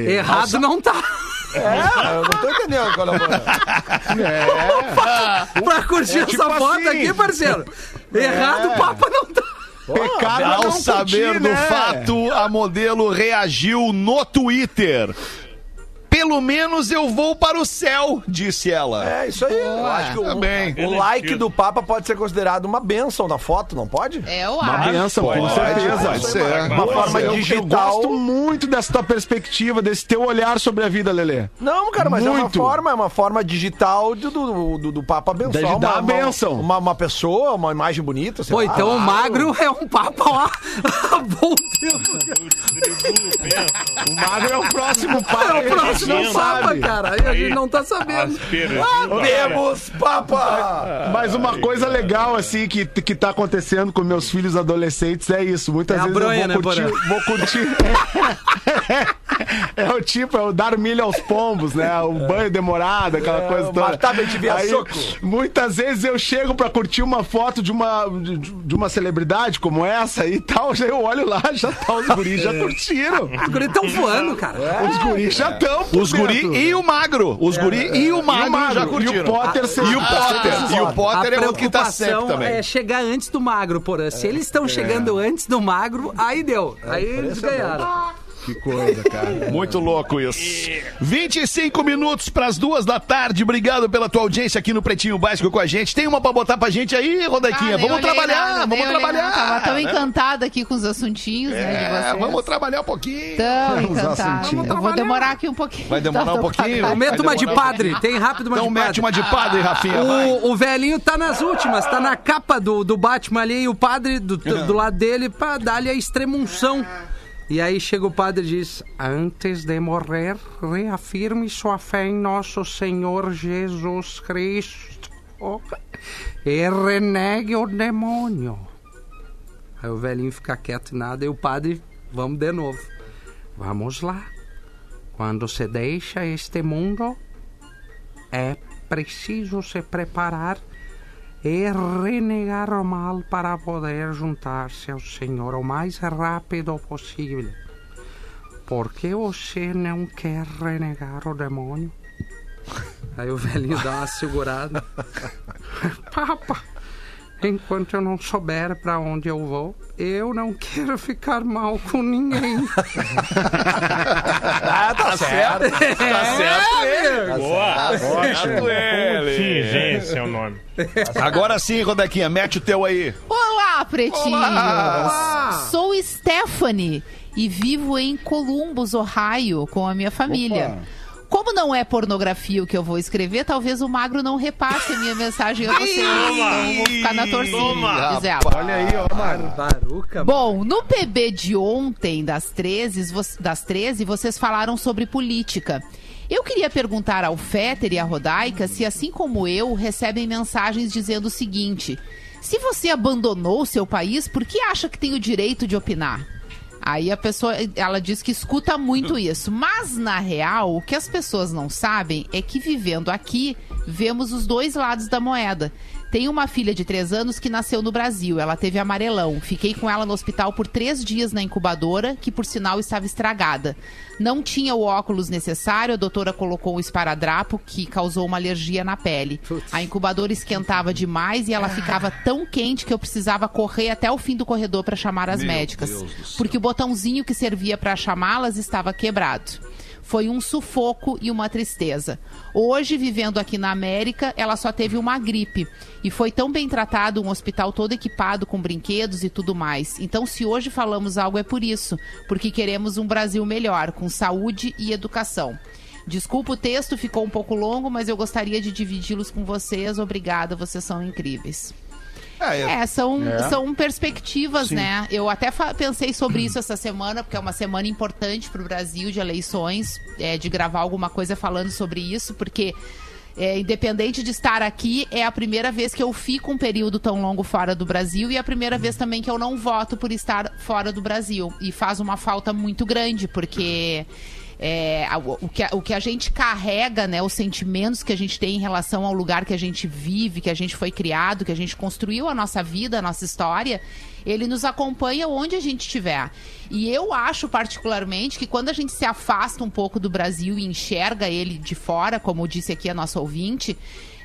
[SPEAKER 5] errado não tá.
[SPEAKER 6] É, eu não tô entendendo qual é o problema.
[SPEAKER 5] pra curtir essa
[SPEAKER 8] tipo
[SPEAKER 5] foto
[SPEAKER 8] assim.
[SPEAKER 5] aqui, parceiro. Errado o Papa não tá.
[SPEAKER 8] Pecado é
[SPEAKER 3] Ao
[SPEAKER 8] não
[SPEAKER 3] saber
[SPEAKER 8] curtir,
[SPEAKER 3] do
[SPEAKER 8] né?
[SPEAKER 3] fato, a modelo reagiu no Twitter. Pelo menos eu vou para o céu, disse ela.
[SPEAKER 6] É isso aí. Eu acho que o,
[SPEAKER 3] Tá bem.
[SPEAKER 6] o like do Papa pode ser considerado uma benção na foto, não pode?
[SPEAKER 9] É, eu
[SPEAKER 8] Uma
[SPEAKER 9] acho.
[SPEAKER 8] benção, com
[SPEAKER 3] Pode,
[SPEAKER 8] certeza.
[SPEAKER 3] pode ser.
[SPEAKER 6] Uma forma
[SPEAKER 8] Eu, eu
[SPEAKER 6] digital.
[SPEAKER 8] gosto muito dessa tua perspectiva, desse teu olhar sobre a vida, Lelê.
[SPEAKER 6] Não, cara, mas é uma
[SPEAKER 8] Muito.
[SPEAKER 6] forma, é uma forma digital do, do, do, do Papa abençoar.
[SPEAKER 8] De dar
[SPEAKER 6] uma,
[SPEAKER 8] a bênção.
[SPEAKER 6] Uma, uma, uma pessoa, uma imagem bonita. sei
[SPEAKER 5] Pô,
[SPEAKER 6] lá.
[SPEAKER 5] então o magro é um Papa lá. [LAUGHS] Bom tempo.
[SPEAKER 8] O magro é o próximo
[SPEAKER 5] É
[SPEAKER 8] pai.
[SPEAKER 5] o próximo Papa,
[SPEAKER 8] sabe.
[SPEAKER 5] cara. Aí a gente não tá sabendo.
[SPEAKER 6] Temos Papa!
[SPEAKER 8] Mas uma coisa legal, assim, que, que tá acontecendo com meus filhos adolescentes é isso. Muitas
[SPEAKER 5] É
[SPEAKER 8] vezes
[SPEAKER 5] bronha,
[SPEAKER 8] eu
[SPEAKER 5] né,
[SPEAKER 8] vou curtir.
[SPEAKER 5] Porã?
[SPEAKER 8] vou curtir. [LAUGHS] É, o tipo, é o dar milho aos pombos, né? O banho demorado, aquela coisa toda.
[SPEAKER 6] matar bem de ver a
[SPEAKER 8] Aí,
[SPEAKER 6] soco.
[SPEAKER 8] Muitas vezes eu chego pra curtir uma foto de uma, de, de uma celebridade como essa e tal, já eu olho lá, já tá, os guris já [LAUGHS] curtiram.
[SPEAKER 5] Os guris tão voando, cara.
[SPEAKER 8] Os guris já estão.
[SPEAKER 3] Os guri e o magro. Os guri e o magro,
[SPEAKER 8] magro.
[SPEAKER 3] já curtiram.
[SPEAKER 8] E o Potter sempre-
[SPEAKER 3] E o Potter. E o Potter é o que tá sempre
[SPEAKER 5] preocupação
[SPEAKER 3] também.
[SPEAKER 5] é chegar antes do magro, porra. Se eles estão chegando antes do magro, aí deu. Aí eles ganharam.
[SPEAKER 8] Que coisa, cara. [LAUGHS]
[SPEAKER 3] Muito louco isso. 25 minutos para as duas da tarde. Obrigado pela tua audiência aqui no Pretinho Básico com a gente. Tem uma pra botar pra gente aí, Rodaquinha?
[SPEAKER 9] Ah,
[SPEAKER 3] vamos trabalhar,
[SPEAKER 9] nada,
[SPEAKER 3] vamos trabalhar.
[SPEAKER 9] nada. Tava tão
[SPEAKER 3] né?
[SPEAKER 9] encantada aqui com os assuntinhos, né, de
[SPEAKER 3] É,
[SPEAKER 9] vocês.
[SPEAKER 3] vamos trabalhar um pouquinho.
[SPEAKER 9] Tão [LAUGHS]
[SPEAKER 8] Vamos
[SPEAKER 9] encantada. Eu vou demorar aqui um pouquinho.
[SPEAKER 3] Vai demorar um pouquinho?
[SPEAKER 5] Mete uma de padre. Tem rápido uma
[SPEAKER 3] Então
[SPEAKER 5] de
[SPEAKER 3] mete
[SPEAKER 5] padre.
[SPEAKER 3] uma de padre, Rafinha.
[SPEAKER 5] O, o velhinho tá nas últimas, tá na capa do, do Batman ali e o padre do, do lado dele pra dar-lhe a extremunção. E aí chega o padre e diz: Antes de morrer, reafirme sua fé em nosso Senhor Jesus Cristo e renegue o demônio. Aí o velhinho fica quieto e nada, e o padre, vamos de novo. Vamos lá. Quando se deixa este mundo, é preciso se preparar e renegar o mal para poder juntar-se ao Senhor o mais rápido possível.
[SPEAKER 10] por que você não quer renegar o demônio? Aí o velhinho dá uma segurada. [LAUGHS] Papa, enquanto eu não souber pra onde eu vou, eu não [LAUGHS] quero ficar mal com ninguém.
[SPEAKER 6] Ah, tá certo.
[SPEAKER 3] Tá certo ele.
[SPEAKER 7] Boa.
[SPEAKER 3] Ótimo ele.
[SPEAKER 7] Contingência é o nome.
[SPEAKER 3] Agora sim, Rodequinha, mete o teu aí.
[SPEAKER 9] Olá, pretinhos! Sou Stephanie e vivo em Columbus, Ohio, com a minha família. Como não é pornografia o que eu vou escrever, talvez o magro não repasse a minha mensagem a vocês. Então vou ficar na torcida, diz ela.
[SPEAKER 8] Olha aí, ó, Mara.
[SPEAKER 5] Baruca.
[SPEAKER 9] Bom, no PB de ontem, das 13, vo- das 13, vocês falaram sobre política. Eu queria perguntar ao Fetter e à Rodaica se, assim como eu, recebem mensagens dizendo o seguinte: se você abandonou o seu país, por que acha que tem o direito de opinar? Aí a pessoa, ela diz que escuta muito [LAUGHS] isso. Mas, na real, o que as pessoas não sabem é que vivendo aqui, vemos os dois lados da moeda. Tenho uma filha de três anos que nasceu no Brasil. Ela teve amarelão. Fiquei com ela no hospital por três dias na incubadora, que por sinal estava estragada. Não tinha o óculos necessário, a doutora colocou um esparadrapo que causou uma alergia na pele. A incubadora esquentava demais e ela ficava tão quente que eu precisava correr até o fim do corredor para chamar as médicas. Porque o botãozinho que servia para chamá-las estava quebrado. Foi um sufoco e uma tristeza. Hoje, vivendo aqui na América, ela só teve uma gripe. E foi tão bem tratado, um hospital todo equipado com brinquedos e tudo mais. Então, se hoje falamos algo, é por isso. Porque queremos um Brasil melhor, com saúde e educação. Desculpa o texto, ficou um pouco longo, mas eu gostaria de dividi-los com vocês. Obrigada, vocês são incríveis.
[SPEAKER 3] É, é-
[SPEAKER 9] É, são, são perspectivas, né? Eu até pensei sobre isso essa semana, porque é uma semana importante para o Brasil de eleições, é, de gravar alguma coisa falando sobre isso, porque. é, independente de estar aqui, é a primeira vez que eu fico um período tão longo fora do Brasil e é a primeira vez também que eu não voto por estar fora do Brasil. E faz uma falta muito grande, porque é, o, que a, o que a gente carrega, né, os sentimentos que a gente tem em relação ao lugar que a gente vive, que a gente foi criado, que a gente construiu a nossa vida, a nossa história, ele nos acompanha onde a gente estiver. E eu acho particularmente que quando a gente se afasta um pouco do Brasil e enxerga ele de fora, como disse aqui a nossa ouvinte,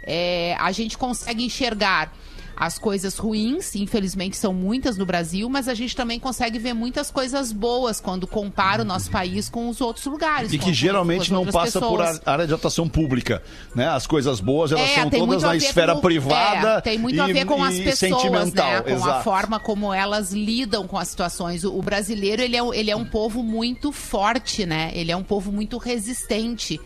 [SPEAKER 9] é, a gente consegue enxergar as coisas ruins, infelizmente são muitas no Brasil, mas a gente também consegue ver muitas coisas boas quando compara o nosso país com os outros lugares.
[SPEAKER 3] E que geralmente não passa por
[SPEAKER 9] pessoas.
[SPEAKER 3] a- área de atuação pública, né? As coisas boas, elas
[SPEAKER 9] É,
[SPEAKER 3] são todas
[SPEAKER 9] a
[SPEAKER 3] na esfera
[SPEAKER 9] com-
[SPEAKER 3] privada
[SPEAKER 9] é, tem muito a
[SPEAKER 3] e-
[SPEAKER 9] ver com as pessoas, né? Com a
[SPEAKER 3] exato.
[SPEAKER 9] forma como elas lidam com as situações. O, o brasileiro, ele é, um- ele é um povo muito forte, né? Ele é um povo muito resistente.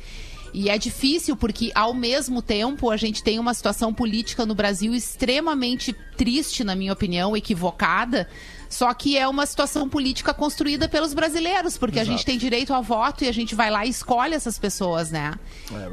[SPEAKER 9] E é difícil porque, ao mesmo tempo, a gente tem uma situação política no Brasil extremamente triste, na minha opinião, equivocada. Só que é uma situação política construída pelos brasileiros, porque a gente tem direito a voto e a gente vai lá e escolhe essas pessoas, né?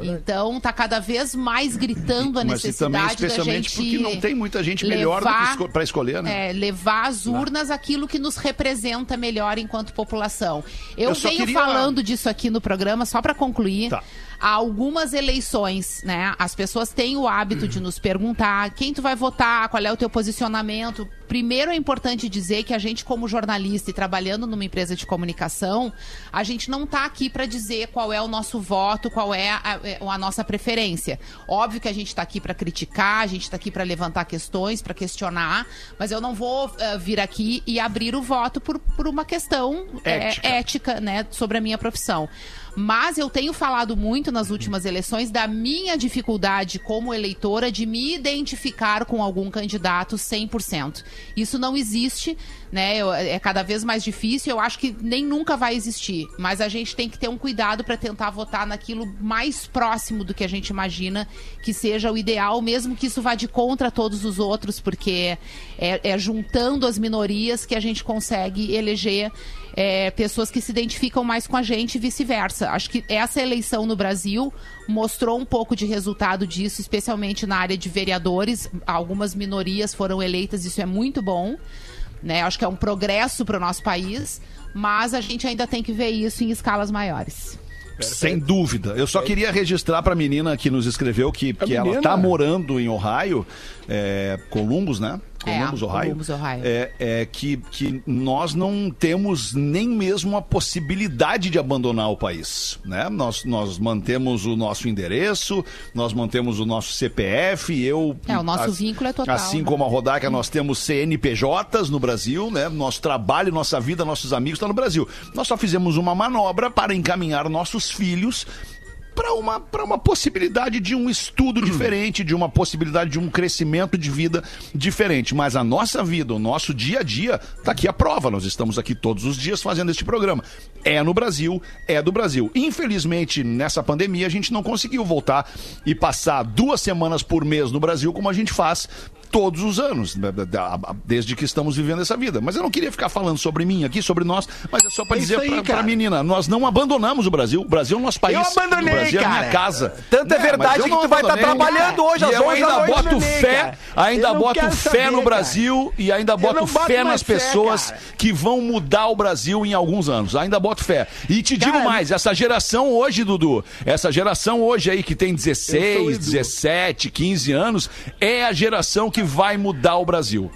[SPEAKER 9] então tá cada vez mais gritando a
[SPEAKER 3] Mas e também,
[SPEAKER 9] necessidade da
[SPEAKER 3] especialmente,
[SPEAKER 9] gente
[SPEAKER 3] porque não tem muita gente melhor pra escolher, né?
[SPEAKER 9] é, levar às urnas aquilo que nos representa melhor enquanto população. Eu,
[SPEAKER 3] Eu
[SPEAKER 9] venho
[SPEAKER 3] queria-
[SPEAKER 9] falando disso aqui no programa, só para concluir.
[SPEAKER 3] Tá.
[SPEAKER 9] Há algumas eleições, né? As pessoas têm o hábito de nos perguntar quem tu vai votar, qual é o teu posicionamento. Primeiro é importante dizer que a gente, como jornalista e trabalhando numa empresa de comunicação, a gente não tá aqui para dizer qual é o nosso voto, qual é a, a nossa preferência. Óbvio que a gente está aqui para criticar, a gente está aqui para levantar questões, para questionar, mas eu não vou eh, vir aqui e abrir o voto por, por uma questão eh,
[SPEAKER 3] Ética.
[SPEAKER 9] ética, né, sobre a minha profissão. Mas eu tenho falado muito nas últimas eleições da minha dificuldade como eleitora de me identificar com algum candidato 100%. Isso não existe, né? É cada vez mais difícil. Eu acho que nem nunca vai existir. Mas a gente tem que ter um cuidado para tentar votar naquilo mais próximo do que a gente imagina que seja o ideal, mesmo que isso vá de contra todos os outros, porque é, é juntando as minorias que a gente consegue eleger é, pessoas que se identificam mais com a gente e vice-versa. Acho que essa eleição no Brasil mostrou um pouco de resultado disso, especialmente na área de vereadores. Algumas minorias foram eleitas, isso é muito bom. Né? Acho que é um progresso para o nosso país, mas a gente ainda tem que ver isso em escalas maiores.
[SPEAKER 3] Sem dúvida. Eu só queria registrar pra menina que nos escreveu que, que ela
[SPEAKER 2] menina?
[SPEAKER 3] tá morando em Ohio, é, Columbus, né? Columbus,
[SPEAKER 9] É,
[SPEAKER 3] Ohio.
[SPEAKER 9] Columbus, Ohio.
[SPEAKER 3] É, é que, que nós não temos nem mesmo a possibilidade de abandonar o país. Né? Nós, nós mantemos o nosso endereço, nós mantemos o nosso CPF. Eu,
[SPEAKER 9] É, o nosso vínculo é total,
[SPEAKER 3] Assim
[SPEAKER 9] né?
[SPEAKER 3] como a Rodaica, nós temos CNPJs no Brasil, né? Nosso trabalho, nossa vida, nossos amigos estão no Brasil. Nós só fizemos uma manobra para encaminhar nossos filhos para uma, pra uma possibilidade de um estudo diferente, de uma possibilidade de um crescimento de vida diferente. Mas a nossa vida, o nosso dia a dia, tá aqui a prova. Nós estamos aqui todos os dias fazendo este programa. É no Brasil, é do Brasil. Infelizmente, nessa pandemia, a gente não conseguiu voltar e passar duas semanas por mês no Brasil como a gente faz todos os anos, da- desde que estamos vivendo essa vida. Mas eu não queria ficar falando sobre mim aqui, sobre nós, mas é só para
[SPEAKER 8] É
[SPEAKER 3] dizer pra
[SPEAKER 8] cara.
[SPEAKER 3] menina, nós não abandonamos o Brasil. O Brasil é o nosso país.
[SPEAKER 6] Eu abandonei,
[SPEAKER 3] o Brasil é a minha
[SPEAKER 6] cara.
[SPEAKER 3] casa.
[SPEAKER 6] Tanto é
[SPEAKER 3] Né,
[SPEAKER 6] verdade que tu vai estar
[SPEAKER 3] abandonei.
[SPEAKER 6] trabalhando hoje às
[SPEAKER 3] E eu
[SPEAKER 6] 11 da
[SPEAKER 3] ainda boto
[SPEAKER 6] neném,
[SPEAKER 3] fé,
[SPEAKER 6] cara.
[SPEAKER 3] ainda boto fé no
[SPEAKER 6] cara.
[SPEAKER 3] Brasil e ainda boto fé nas pessoas
[SPEAKER 6] cara.
[SPEAKER 3] que vão mudar o Brasil em alguns anos. Ainda boto fé. E te digo
[SPEAKER 6] Cara,
[SPEAKER 3] mais, essa geração hoje, Dudu, essa geração hoje aí que tem
[SPEAKER 8] Eu sou o
[SPEAKER 3] 16,
[SPEAKER 8] Edu.
[SPEAKER 3] 17, 15 anos, é a geração que vai mudar o Brasil.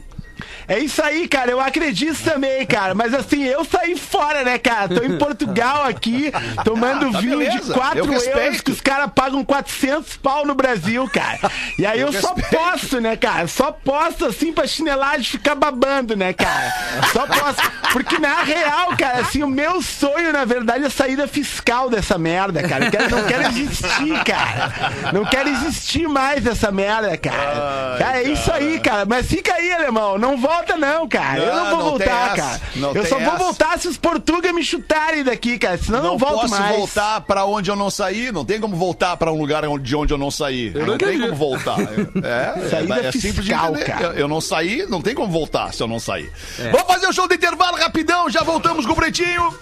[SPEAKER 8] É isso aí, cara. Eu acredito também, cara. Mas assim, eu saí fora, né, cara? Tô em Portugal aqui, tomando
[SPEAKER 3] Ah, tá
[SPEAKER 8] vinho
[SPEAKER 3] beleza.
[SPEAKER 8] de 4
[SPEAKER 3] Eu respeito.
[SPEAKER 8] euros que os caras pagam 400 pau no Brasil, cara. E aí eu,
[SPEAKER 3] Eu
[SPEAKER 8] só posso, né, cara? Só posso, assim, pra chinelagem ficar babando, né, cara? Só posso. Porque na real, cara, assim, o meu sonho, na verdade, é saída fiscal dessa merda, cara. Eu quero, não quero existir, cara. Não quero existir mais essa merda, cara. cara, é isso aí, cara. Mas fica aí, alemão. Não volta, não, cara. eu não
[SPEAKER 3] Não,
[SPEAKER 8] vou
[SPEAKER 3] não
[SPEAKER 8] voltar,
[SPEAKER 3] essa.
[SPEAKER 8] cara.
[SPEAKER 3] Não
[SPEAKER 8] eu só vou
[SPEAKER 3] essa.
[SPEAKER 8] voltar se os portugueses me chutarem daqui, cara. Senão eu não, volto
[SPEAKER 3] posso
[SPEAKER 8] mais.
[SPEAKER 3] voltar pra onde eu não saí. Não tem como voltar pra um lugar de onde eu não saí. não tem como voltar. [LAUGHS] É,
[SPEAKER 8] Saída
[SPEAKER 3] é, é simples de entender.
[SPEAKER 8] cara.
[SPEAKER 3] Eu, eu não saí, não tem como voltar se eu não sair. Vamos fazer o show do intervalo rapidão. Já voltamos com o Pretinho.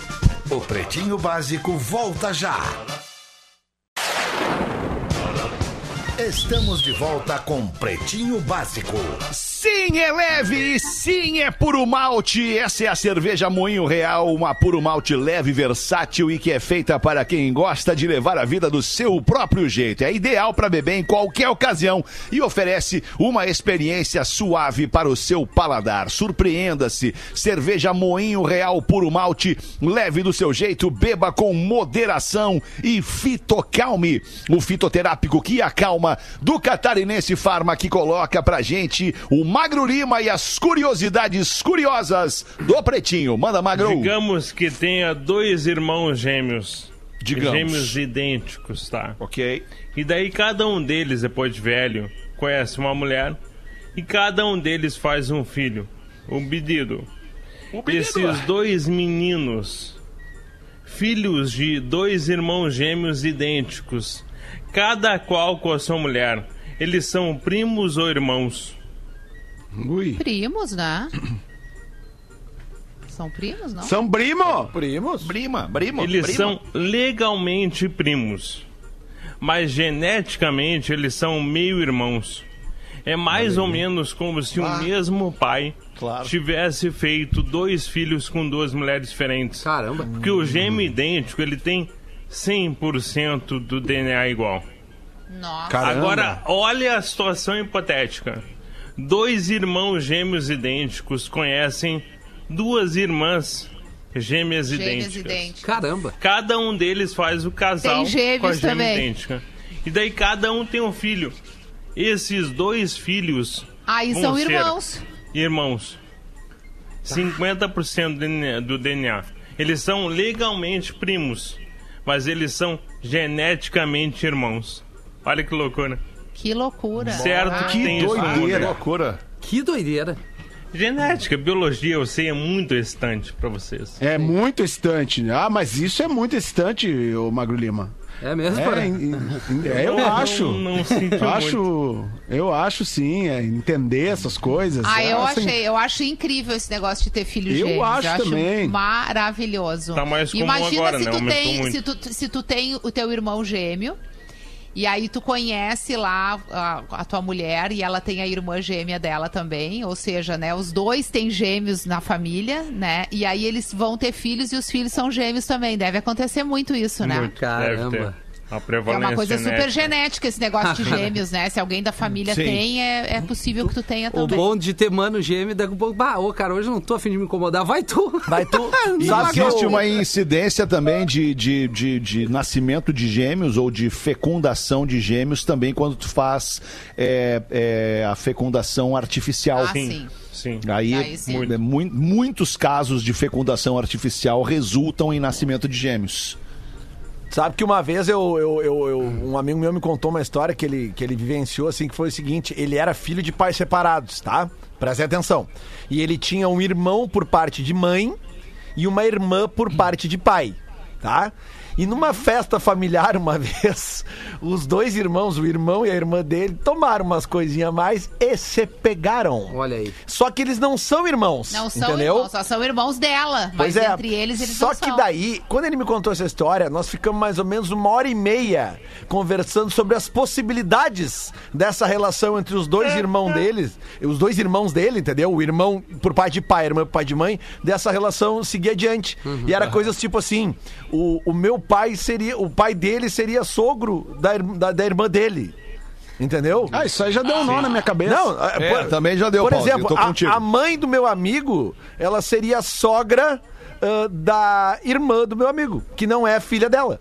[SPEAKER 4] O Pretinho Básico volta já. Estamos de volta com Pretinho Básico.
[SPEAKER 3] Sim, é leve, sim, é puro malte. Essa é a cerveja Moinho Real, uma puro malte leve, versátil e que é feita para quem gosta de levar a vida do seu próprio jeito. É ideal para beber em qualquer ocasião e oferece uma experiência suave para o seu paladar. Surpreenda-se. Cerveja Moinho Real puro malte, leve do seu jeito, beba com moderação e fitocalme, o fitoterápico que acalma do Catarinense Farma que coloca pra gente o Magro Lima e as curiosidades curiosas do Pretinho. Manda, Magro.
[SPEAKER 7] Digamos que tenha dois irmãos gêmeos.
[SPEAKER 3] Digamos.
[SPEAKER 7] Gêmeos idênticos, tá?
[SPEAKER 3] Ok.
[SPEAKER 7] E daí cada um deles, depois de velho, conhece uma mulher e cada um deles faz um filho. Um pedido. Esses dois meninos, filhos de dois irmãos gêmeos idênticos, cada qual com a sua mulher, eles são primos ou irmãos?
[SPEAKER 8] Ui.
[SPEAKER 9] Primos, né? São primos, não?
[SPEAKER 8] São primo?
[SPEAKER 6] Primos?
[SPEAKER 3] Brima, Brima.
[SPEAKER 7] Eles
[SPEAKER 3] Brima.
[SPEAKER 7] são legalmente primos, mas geneticamente eles são meio-irmãos. É mais ou menos como se o mesmo pai
[SPEAKER 3] Claro.
[SPEAKER 7] tivesse feito dois filhos com duas mulheres diferentes.
[SPEAKER 10] Caramba.
[SPEAKER 7] Porque o gêmeo idêntico, ele tem 100% do DNA igual.
[SPEAKER 9] Nossa.
[SPEAKER 8] Caramba.
[SPEAKER 7] Agora, olha a situação hipotética. Dois irmãos gêmeos idênticos conhecem duas irmãs gêmeas,
[SPEAKER 9] Gêmeos
[SPEAKER 7] idênticas.
[SPEAKER 9] idênticos.
[SPEAKER 10] Caramba.
[SPEAKER 7] Cada um deles faz o casal com a gêmea
[SPEAKER 9] também.
[SPEAKER 7] idêntica. E daí cada um tem um filho. Esses dois filhos
[SPEAKER 9] Aí
[SPEAKER 7] vão
[SPEAKER 9] são
[SPEAKER 7] ser
[SPEAKER 9] irmãos.
[SPEAKER 7] irmãos. 50% do DNA, do DNA. Eles são legalmente primos, mas eles são geneticamente irmãos. Olha que loucura.
[SPEAKER 9] Que loucura.
[SPEAKER 7] Certo que tem isso no mundo.
[SPEAKER 3] Que loucura.
[SPEAKER 10] Que doideira.
[SPEAKER 7] Genética, biologia, eu sei, é muito excitante pra vocês.
[SPEAKER 8] É muito excitante. Ah, mas isso é muito excitante, ô Magro Lima.
[SPEAKER 10] É mesmo,
[SPEAKER 8] É, é, eu
[SPEAKER 7] Não-
[SPEAKER 8] acho.
[SPEAKER 7] Não, não
[SPEAKER 8] Eu
[SPEAKER 7] muito.
[SPEAKER 8] acho, eu acho sim, é entender essas coisas.
[SPEAKER 9] Ah, eu
[SPEAKER 8] assim,
[SPEAKER 9] achei, eu acho incrível esse negócio de ter filhos
[SPEAKER 8] Eu
[SPEAKER 9] gêmeos.
[SPEAKER 8] acho também.
[SPEAKER 9] maravilhoso.
[SPEAKER 7] Tá mais comum
[SPEAKER 9] Imagina
[SPEAKER 7] agora,
[SPEAKER 9] se
[SPEAKER 7] né?
[SPEAKER 9] tu tem, se tu, se tu tem o teu irmão gêmeo e aí tu conhece lá a, a tua mulher e ela tem a irmã gêmea dela também, ou seja, né, os dois têm gêmeos na família, né? E aí eles vão ter filhos e os filhos são gêmeos também. Deve acontecer muito isso, né?
[SPEAKER 7] Muito.
[SPEAKER 10] Caramba.
[SPEAKER 7] A
[SPEAKER 9] É
[SPEAKER 7] prevalência
[SPEAKER 9] uma coisa super
[SPEAKER 7] genética.
[SPEAKER 9] esse negócio de gêmeos, né? Se alguém da família
[SPEAKER 3] Sim.
[SPEAKER 9] tem, é, é possível que tu tenha
[SPEAKER 5] O
[SPEAKER 9] também.
[SPEAKER 5] bom de ter mano gêmeo, daqui a pouco, bah, ô, cara, hoje eu não tô afim de me incomodar, vai tu.
[SPEAKER 6] Vai tu. [LAUGHS] Sabe que
[SPEAKER 3] existe uma incidência também de, de, de, de nascimento de gêmeos ou de fecundação de gêmeos também quando tu faz é, é, a fecundação artificial.
[SPEAKER 9] Ah, sim.
[SPEAKER 7] Sim.
[SPEAKER 3] Aí,
[SPEAKER 9] Aí sim.
[SPEAKER 3] é, mui- muitos casos de fecundação artificial resultam em nascimento de gêmeos.
[SPEAKER 6] Sabe que uma vez eu, eu- eu- eu- um amigo meu me contou uma história que ele, que ele vivenciou, assim, que foi o seguinte: ele era filho de pais separados, tá? Prestem atenção. E ele tinha um irmão por parte de mãe e uma irmã por parte de pai, tá? E numa festa familiar, uma [LAUGHS] vez, os dois irmãos, o irmão e a irmã dele, tomaram umas coisinhas a mais e se pegaram.
[SPEAKER 5] Olha aí.
[SPEAKER 6] Só que eles não são irmãos.
[SPEAKER 9] Não são
[SPEAKER 6] entendeu?
[SPEAKER 9] irmãos, só são irmãos dela.
[SPEAKER 6] Pois
[SPEAKER 9] Mas
[SPEAKER 6] é.
[SPEAKER 9] entre eles, eles
[SPEAKER 6] Só
[SPEAKER 9] não
[SPEAKER 6] que
[SPEAKER 9] são.
[SPEAKER 6] daí, quando ele me contou essa história, nós ficamos mais ou menos uma hora e meia conversando sobre as possibilidades dessa relação entre os dois irmãos deles, os dois irmãos dele, entendeu? O irmão por pai de pai, a irmã por pai de mãe, dessa relação seguir adiante. E era coisas tipo assim: o, o meu pai seria, o pai dele seria sogro da, da, da irmã dele. Entendeu?
[SPEAKER 8] Ah, isso aí já deu um nó na minha cabeça.
[SPEAKER 6] Não,
[SPEAKER 3] É, também já deu,
[SPEAKER 6] Por
[SPEAKER 3] Paulo,
[SPEAKER 6] exemplo,
[SPEAKER 3] eu tô
[SPEAKER 6] a- a, mãe do meu amigo, ela seria sogra ah, da irmã do meu amigo, que não é filha dela.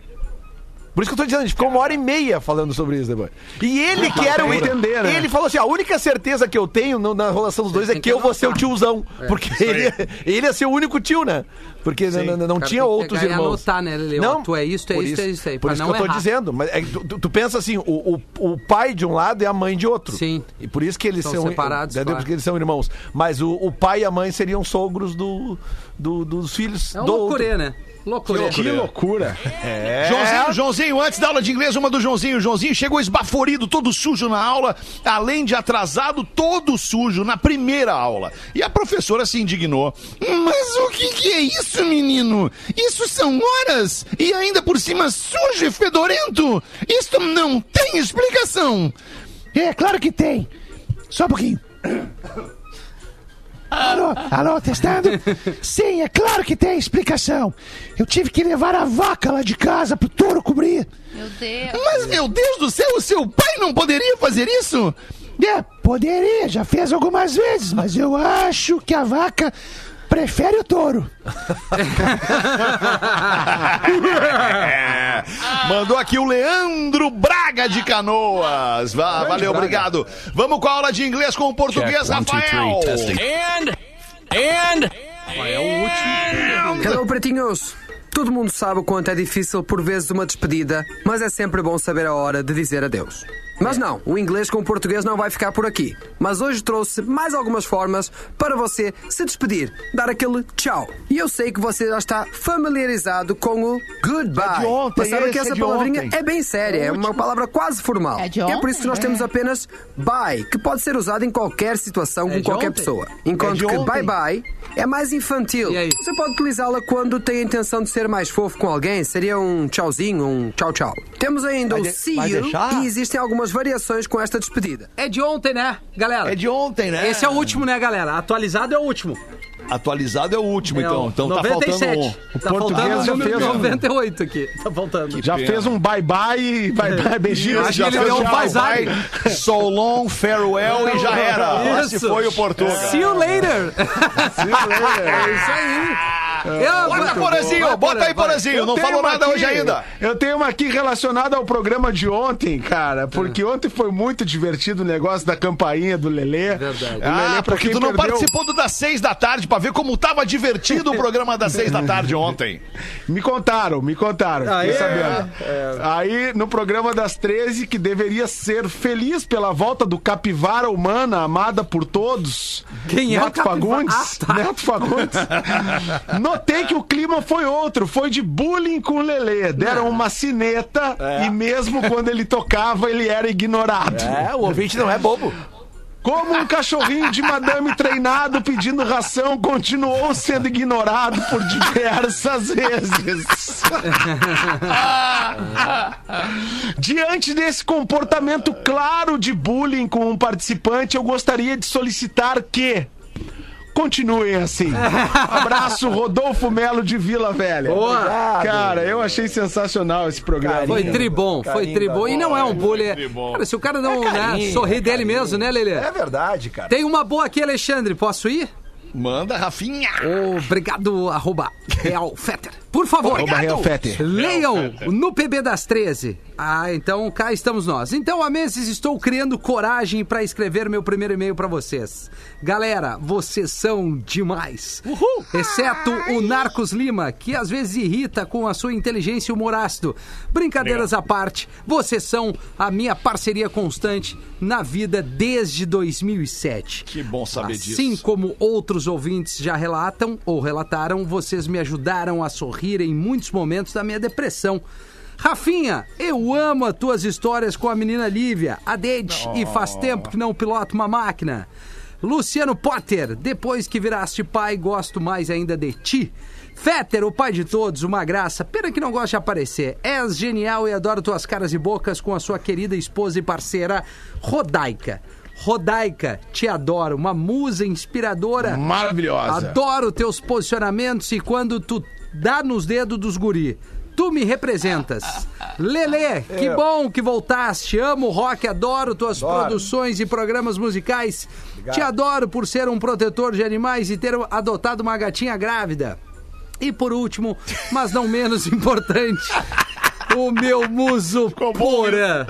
[SPEAKER 6] Por isso que eu tô dizendo, a gente ficou uma hora e meia falando sobre isso depois. E ele que era o.
[SPEAKER 8] entender, né?
[SPEAKER 6] Ele falou assim: a única certeza que eu tenho no- na relação dos dois é que eu vou ser o tiozão. Porque ele, ele ia ser o único tio, né? Porque n- n- não tinha outros
[SPEAKER 5] pegar e
[SPEAKER 6] irmãos.
[SPEAKER 5] anotar, né, Lele? Ó, tu é isso, tu é
[SPEAKER 6] por
[SPEAKER 5] isso, tu é isso aí,
[SPEAKER 6] Por
[SPEAKER 5] pra
[SPEAKER 6] isso
[SPEAKER 5] não
[SPEAKER 6] que eu tô
[SPEAKER 5] errar.
[SPEAKER 6] dizendo. Mas é que tu, tu- tu pensa assim: o, o, o pai de um lado é a mãe de outro.
[SPEAKER 5] Sim.
[SPEAKER 6] E por isso que eles
[SPEAKER 5] São
[SPEAKER 6] são.
[SPEAKER 5] separados,
[SPEAKER 6] entendeu?
[SPEAKER 5] claro.
[SPEAKER 6] Porque eles são irmãos. Mas o, o pai e a mãe seriam sogros do, do- dos filhos
[SPEAKER 5] É um
[SPEAKER 6] do outro.
[SPEAKER 5] loucurê, né? Loucurê.
[SPEAKER 8] Que loucura.
[SPEAKER 6] É.
[SPEAKER 3] Joãozinho, Joãozinho, antes da aula de inglês, uma do Joãozinho. Joãozinho chegou esbaforido, todo sujo na aula, além de atrasado, todo sujo na primeira aula. E a professora se indignou. Mas o que, que é isso, menino? Isso são horas e ainda por cima sujo e fedorento. Isto não tem explicação. É, claro que tem. Só um pouquinho. Alô, alô, testando? Sim, é claro que tem explicação. Eu tive que levar a vaca lá de casa pro touro cobrir.
[SPEAKER 9] Meu Deus.
[SPEAKER 3] Mas, meu Deus do céu, o seu pai não poderia fazer isso? É, poderia, já fez algumas vezes, mas eu acho que a vaca prefere o touro. É. [LAUGHS] Mandou aqui o Leandro Braga de Canoas. Va- valeu, obrigado. Vamos com a aula de inglês com o português, Rafael.
[SPEAKER 10] Hello, pretinhos! Todo mundo sabe o quanto é difícil por vezes uma despedida, mas é sempre bom saber a hora de dizer adeus. Mas não, o inglês com o português não vai ficar por aqui. Mas hoje trouxe mais algumas formas para você se despedir, dar aquele tchau. E eu sei que você já está familiarizado com o goodbye.
[SPEAKER 6] É ontem,
[SPEAKER 10] mas sabe que
[SPEAKER 6] é
[SPEAKER 10] essa
[SPEAKER 6] de
[SPEAKER 10] palavrinha
[SPEAKER 6] ontem.
[SPEAKER 10] é bem séria, é uma palavra quase formal.
[SPEAKER 9] É de
[SPEAKER 10] E é por isso que nós
[SPEAKER 9] ontem,
[SPEAKER 10] temos apenas bye, que pode ser usado em qualquer situação
[SPEAKER 5] É
[SPEAKER 10] com qualquer
[SPEAKER 5] ontem?
[SPEAKER 10] pessoa.
[SPEAKER 6] É
[SPEAKER 10] Enquanto que
[SPEAKER 6] ontem.
[SPEAKER 10] bye bye é mais infantil.
[SPEAKER 5] E aí?
[SPEAKER 10] Você pode utilizá-la quando tem a intenção de ser mais fofo com alguém, seria um tchauzinho, um tchau tchau. Temos ainda
[SPEAKER 6] Vai
[SPEAKER 10] o
[SPEAKER 6] de-
[SPEAKER 10] see you
[SPEAKER 6] deixar?
[SPEAKER 10] e existem algumas variações com esta despedida.
[SPEAKER 5] É de ontem, né, galera?
[SPEAKER 3] É de ontem, né?
[SPEAKER 5] Esse é o último, né, galera? Atualizado é o último.
[SPEAKER 3] Atualizado é o último,
[SPEAKER 5] É
[SPEAKER 3] então.
[SPEAKER 5] o
[SPEAKER 3] Então
[SPEAKER 5] 97.
[SPEAKER 3] tá faltando um.
[SPEAKER 5] Tá
[SPEAKER 8] português
[SPEAKER 5] faltando o
[SPEAKER 8] já fez um-
[SPEAKER 5] 98 aqui. Tá faltando.
[SPEAKER 8] Já fez um bye-bye bye-bye, [LAUGHS] beijinho.
[SPEAKER 5] Acho que ele
[SPEAKER 8] Já
[SPEAKER 5] deu um
[SPEAKER 8] fez
[SPEAKER 5] bye
[SPEAKER 8] tchau.
[SPEAKER 5] bye. [LAUGHS]
[SPEAKER 3] So long, farewell e já era.
[SPEAKER 5] Isso.
[SPEAKER 3] foi o Portugal.
[SPEAKER 5] See you later. [LAUGHS] é isso aí. Eu-
[SPEAKER 3] Bota, Porazinho,
[SPEAKER 5] Vai,
[SPEAKER 3] bota aí. Porazinho.
[SPEAKER 8] Eu
[SPEAKER 3] Não falou nada
[SPEAKER 8] aqui-
[SPEAKER 3] hoje ainda.
[SPEAKER 8] Eu tenho uma aqui relacionada ao programa de ontem, cara, porque ontem foi muito divertido o negócio da campainha do Lelê.
[SPEAKER 5] Verdade.
[SPEAKER 8] Lelê,
[SPEAKER 3] Ah,
[SPEAKER 8] pra
[SPEAKER 3] porque tu não
[SPEAKER 8] perdeu-
[SPEAKER 3] participou do das seis da tarde pra ver como tava divertido o programa das seis da tarde ontem.
[SPEAKER 8] Me contaram, me contaram. fiquei
[SPEAKER 5] Aí,
[SPEAKER 8] sabendo. Aí, no programa das 13, que deveria ser feliz pela volta do capivara humana, amada por todos.
[SPEAKER 5] Quem é o
[SPEAKER 8] Neto? Fagundes.
[SPEAKER 5] Ah, tá.
[SPEAKER 8] Neto Fagundes. [LAUGHS] Notei que o clima foi outro, foi de bullying com o Lelê. Deram uma cineta e mesmo quando ele tocava, ele era ignorado.
[SPEAKER 6] É, o ouvinte não é bobo.
[SPEAKER 8] Como um cachorrinho de madame treinado pedindo ração continuou sendo ignorado por diversas vezes. Diante desse comportamento claro de bullying com um participante, eu gostaria de solicitar que continuem assim. [LAUGHS] Abraço, Rodolfo Melo de Vila Velha.
[SPEAKER 5] Boa.
[SPEAKER 8] Cara, eu achei sensacional esse programa.
[SPEAKER 5] Foi tribom, foi
[SPEAKER 6] carinho
[SPEAKER 5] tribom. E não é um bullying. é-. Cara, se o cara não né,
[SPEAKER 6] carinho,
[SPEAKER 5] sorrir
[SPEAKER 6] é
[SPEAKER 5] dele
[SPEAKER 6] carinho.
[SPEAKER 5] mesmo, né, Lelê?
[SPEAKER 6] É verdade, cara.
[SPEAKER 5] Tem uma boa aqui, Alexandre. Posso ir?
[SPEAKER 3] Manda, Rafinha.
[SPEAKER 5] Obrigado, arroba Real Fetter. Por favor.
[SPEAKER 8] Arroba Real Fetter.
[SPEAKER 5] Leiam no PB das 13. Ah, então cá estamos nós. Então, há meses estou criando coragem para escrever meu primeiro e-mail para vocês. Galera, vocês são demais. Exceto o Narcos Lima, que às vezes irrita com a sua inteligência e humor ácido. Brincadeiras à parte, vocês são a minha parceria constante na vida desde 2007.
[SPEAKER 3] Que bom saber
[SPEAKER 5] Assim
[SPEAKER 3] disso.
[SPEAKER 5] como outros ouvintes já relatam ou relataram, vocês me ajudaram a sorrir em muitos momentos da minha depressão. Rafinha, eu amo as tuas histórias com a menina Lívia, a Date, e faz tempo que não piloto uma máquina. Luciano Potter, depois que viraste pai, gosto mais ainda de ti. Fetter, o pai de todos, uma graça. Pena que não gosta de aparecer. És genial e adoro tuas caras e bocas com a sua querida esposa e parceira, Rodaica. Rodaica, te adoro, uma musa inspiradora.
[SPEAKER 8] Maravilhosa.
[SPEAKER 5] Adoro teus posicionamentos e quando tu dá nos dedos dos guri. Tu me representas. Lelê, que bom que voltaste. Amo o rock, adoro tuas produções e programas musicais. Te adoro por ser um protetor de animais e ter adotado uma gatinha grávida. E por último, mas não menos [LAUGHS] importante, o meu muso Porã.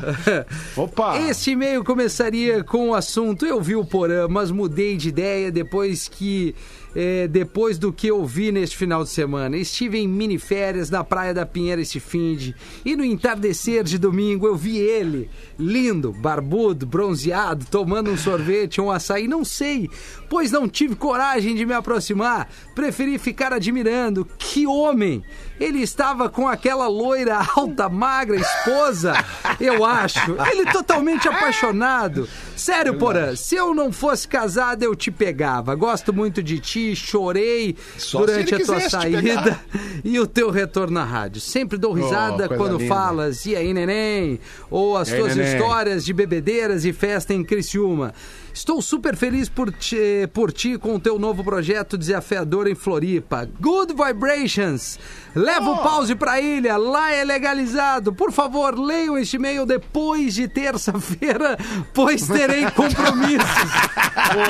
[SPEAKER 8] Opa.
[SPEAKER 5] Este e-mail começaria com o assunto Eu vi o Porã, mas mudei de ideia depois que. Eh, depois do que eu vi neste final de semana. Estive em miniférias na Praia da Pinheira este finde e no entardecer de domingo eu vi ele, lindo, barbudo, bronzeado, tomando um sorvete, um açaí, não sei, pois não tive coragem de me aproximar. Preferi ficar admirando. Que homem! Ele estava com aquela loira alta, magra, esposa, eu acho. Ele totalmente apaixonado. Sério, Porã, se eu não fosse casado, eu te pegava. Gosto muito de ti, chorei
[SPEAKER 3] Só
[SPEAKER 5] durante a tua saída e o teu retorno na rádio. Sempre dou risada
[SPEAKER 8] Oh,
[SPEAKER 5] quando
[SPEAKER 8] linda.
[SPEAKER 5] falas, e aí, neném? Ou as
[SPEAKER 8] E aí,
[SPEAKER 5] tuas
[SPEAKER 8] neném?
[SPEAKER 5] histórias de bebedeiras e festa em Criciúma. Estou super feliz por ti, por ti com o teu novo projeto desafiador em Floripa. Good Vibrations. Leva
[SPEAKER 8] Oh.
[SPEAKER 5] o pause pra ilha, lá é legalizado. Por favor, leiam este e-mail depois de terça-feira, pois terei [LAUGHS] compromissos.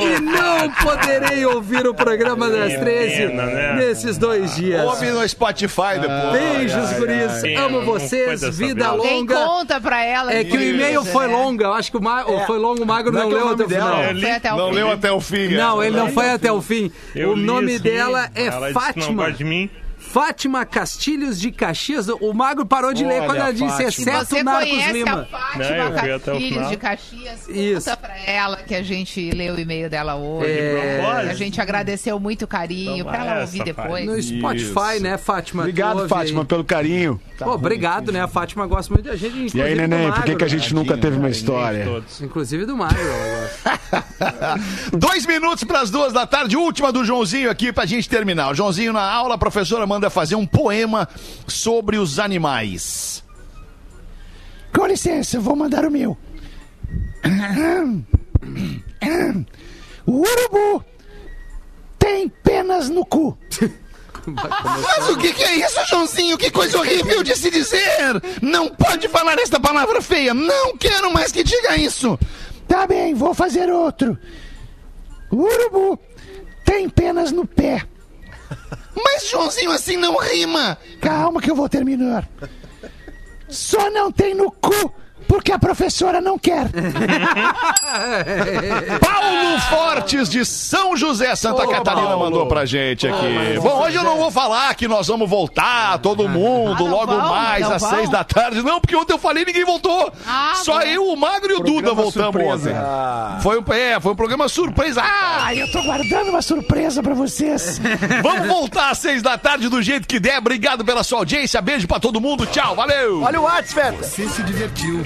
[SPEAKER 5] e não poderei ouvir o programa das
[SPEAKER 7] Que
[SPEAKER 5] 13
[SPEAKER 7] pena, né?
[SPEAKER 5] nesses dois dias.
[SPEAKER 3] Ouve no Spotify depois.
[SPEAKER 5] Beijos, guris.
[SPEAKER 7] ai.
[SPEAKER 5] Amo
[SPEAKER 7] Não foi
[SPEAKER 5] vocês. Vida longa.
[SPEAKER 9] conta pra ela.
[SPEAKER 5] É que o e-mail foi longo. Eu acho que o, ma... o foi longo, o Magro não,
[SPEAKER 8] é que é o
[SPEAKER 5] leu até o final.
[SPEAKER 8] Dela?
[SPEAKER 7] Eu li-
[SPEAKER 9] Foi até o
[SPEAKER 3] Não
[SPEAKER 9] fim.
[SPEAKER 3] leu até o fim.
[SPEAKER 5] Não,
[SPEAKER 3] é.
[SPEAKER 5] ele não foi até o fim.
[SPEAKER 7] Eu
[SPEAKER 5] o nome
[SPEAKER 7] isso,
[SPEAKER 5] dela é
[SPEAKER 7] ela Não
[SPEAKER 5] Fátima.
[SPEAKER 7] gosta de mim.
[SPEAKER 5] Fátima Castilhos de Caxias. O Magro parou de ler
[SPEAKER 8] Olha,
[SPEAKER 5] quando ela disse, exceto
[SPEAKER 9] Você
[SPEAKER 5] o Narcos
[SPEAKER 9] conhece
[SPEAKER 5] Lima.
[SPEAKER 9] a
[SPEAKER 7] Não,
[SPEAKER 9] Fátima
[SPEAKER 7] o
[SPEAKER 9] Castilhos de Caxias?
[SPEAKER 5] Isso.
[SPEAKER 9] Conta pra ela que a gente leu o e-mail dela hoje.
[SPEAKER 7] propósito.
[SPEAKER 9] A gente agradeceu muito o carinho
[SPEAKER 7] Então
[SPEAKER 9] pra ela ouvir depois.
[SPEAKER 5] No Spotify,
[SPEAKER 3] Isso.
[SPEAKER 5] né, Fátima?
[SPEAKER 8] Obrigado, Fátima,
[SPEAKER 5] aí.
[SPEAKER 8] pelo carinho.
[SPEAKER 5] Pô, obrigado, né? A Fátima gosta muito da gente.
[SPEAKER 8] E aí, neném, por que, que a
[SPEAKER 5] né?
[SPEAKER 8] gente nunca teve uma história?
[SPEAKER 5] Inclusive do Magro. [LAUGHS]
[SPEAKER 3] Dois minutos para as duas da tarde, última do Joãozinho aqui pra gente terminar. O Joãozinho na aula, a professora manda fazer um poema sobre os animais. Com licença, vou mandar o meu. O urubu tem penas no cu. Mas o que, que é isso, Joãozinho? Que coisa horrível de se dizer! Não pode falar esta palavra feia! Não quero mais que diga isso! Tá bem, vou fazer outro. Urubu tem penas no pé. Mas, Joãozinho, assim não rima! Calma que eu vou terminar. Só não tem no cu porque a professora não quer. [LAUGHS] Paulo Fortes de São José, Santa Catarina,
[SPEAKER 8] Paulo.
[SPEAKER 3] mandou pra gente aqui. Bom, hoje eu não vou falar que nós vamos voltar, todo mundo,
[SPEAKER 9] Ah,
[SPEAKER 3] logo
[SPEAKER 9] vão?
[SPEAKER 3] mais, às
[SPEAKER 9] vão?
[SPEAKER 3] seis da tarde. Não, porque ontem eu falei ninguém voltou.
[SPEAKER 9] Ah,
[SPEAKER 3] Só
[SPEAKER 9] bom.
[SPEAKER 3] eu, o Magro e o Duda voltamos
[SPEAKER 8] surpresa.
[SPEAKER 3] ontem. Foi, um- é, foi um programa surpresa. Ah, eu tô guardando uma surpresa pra vocês. [LAUGHS] Vamos voltar às seis da tarde do jeito que der. Obrigado pela sua audiência. Beijo pra todo mundo. Tchau, valeu.
[SPEAKER 6] Olha o WhatsApp.
[SPEAKER 4] Você se divertiu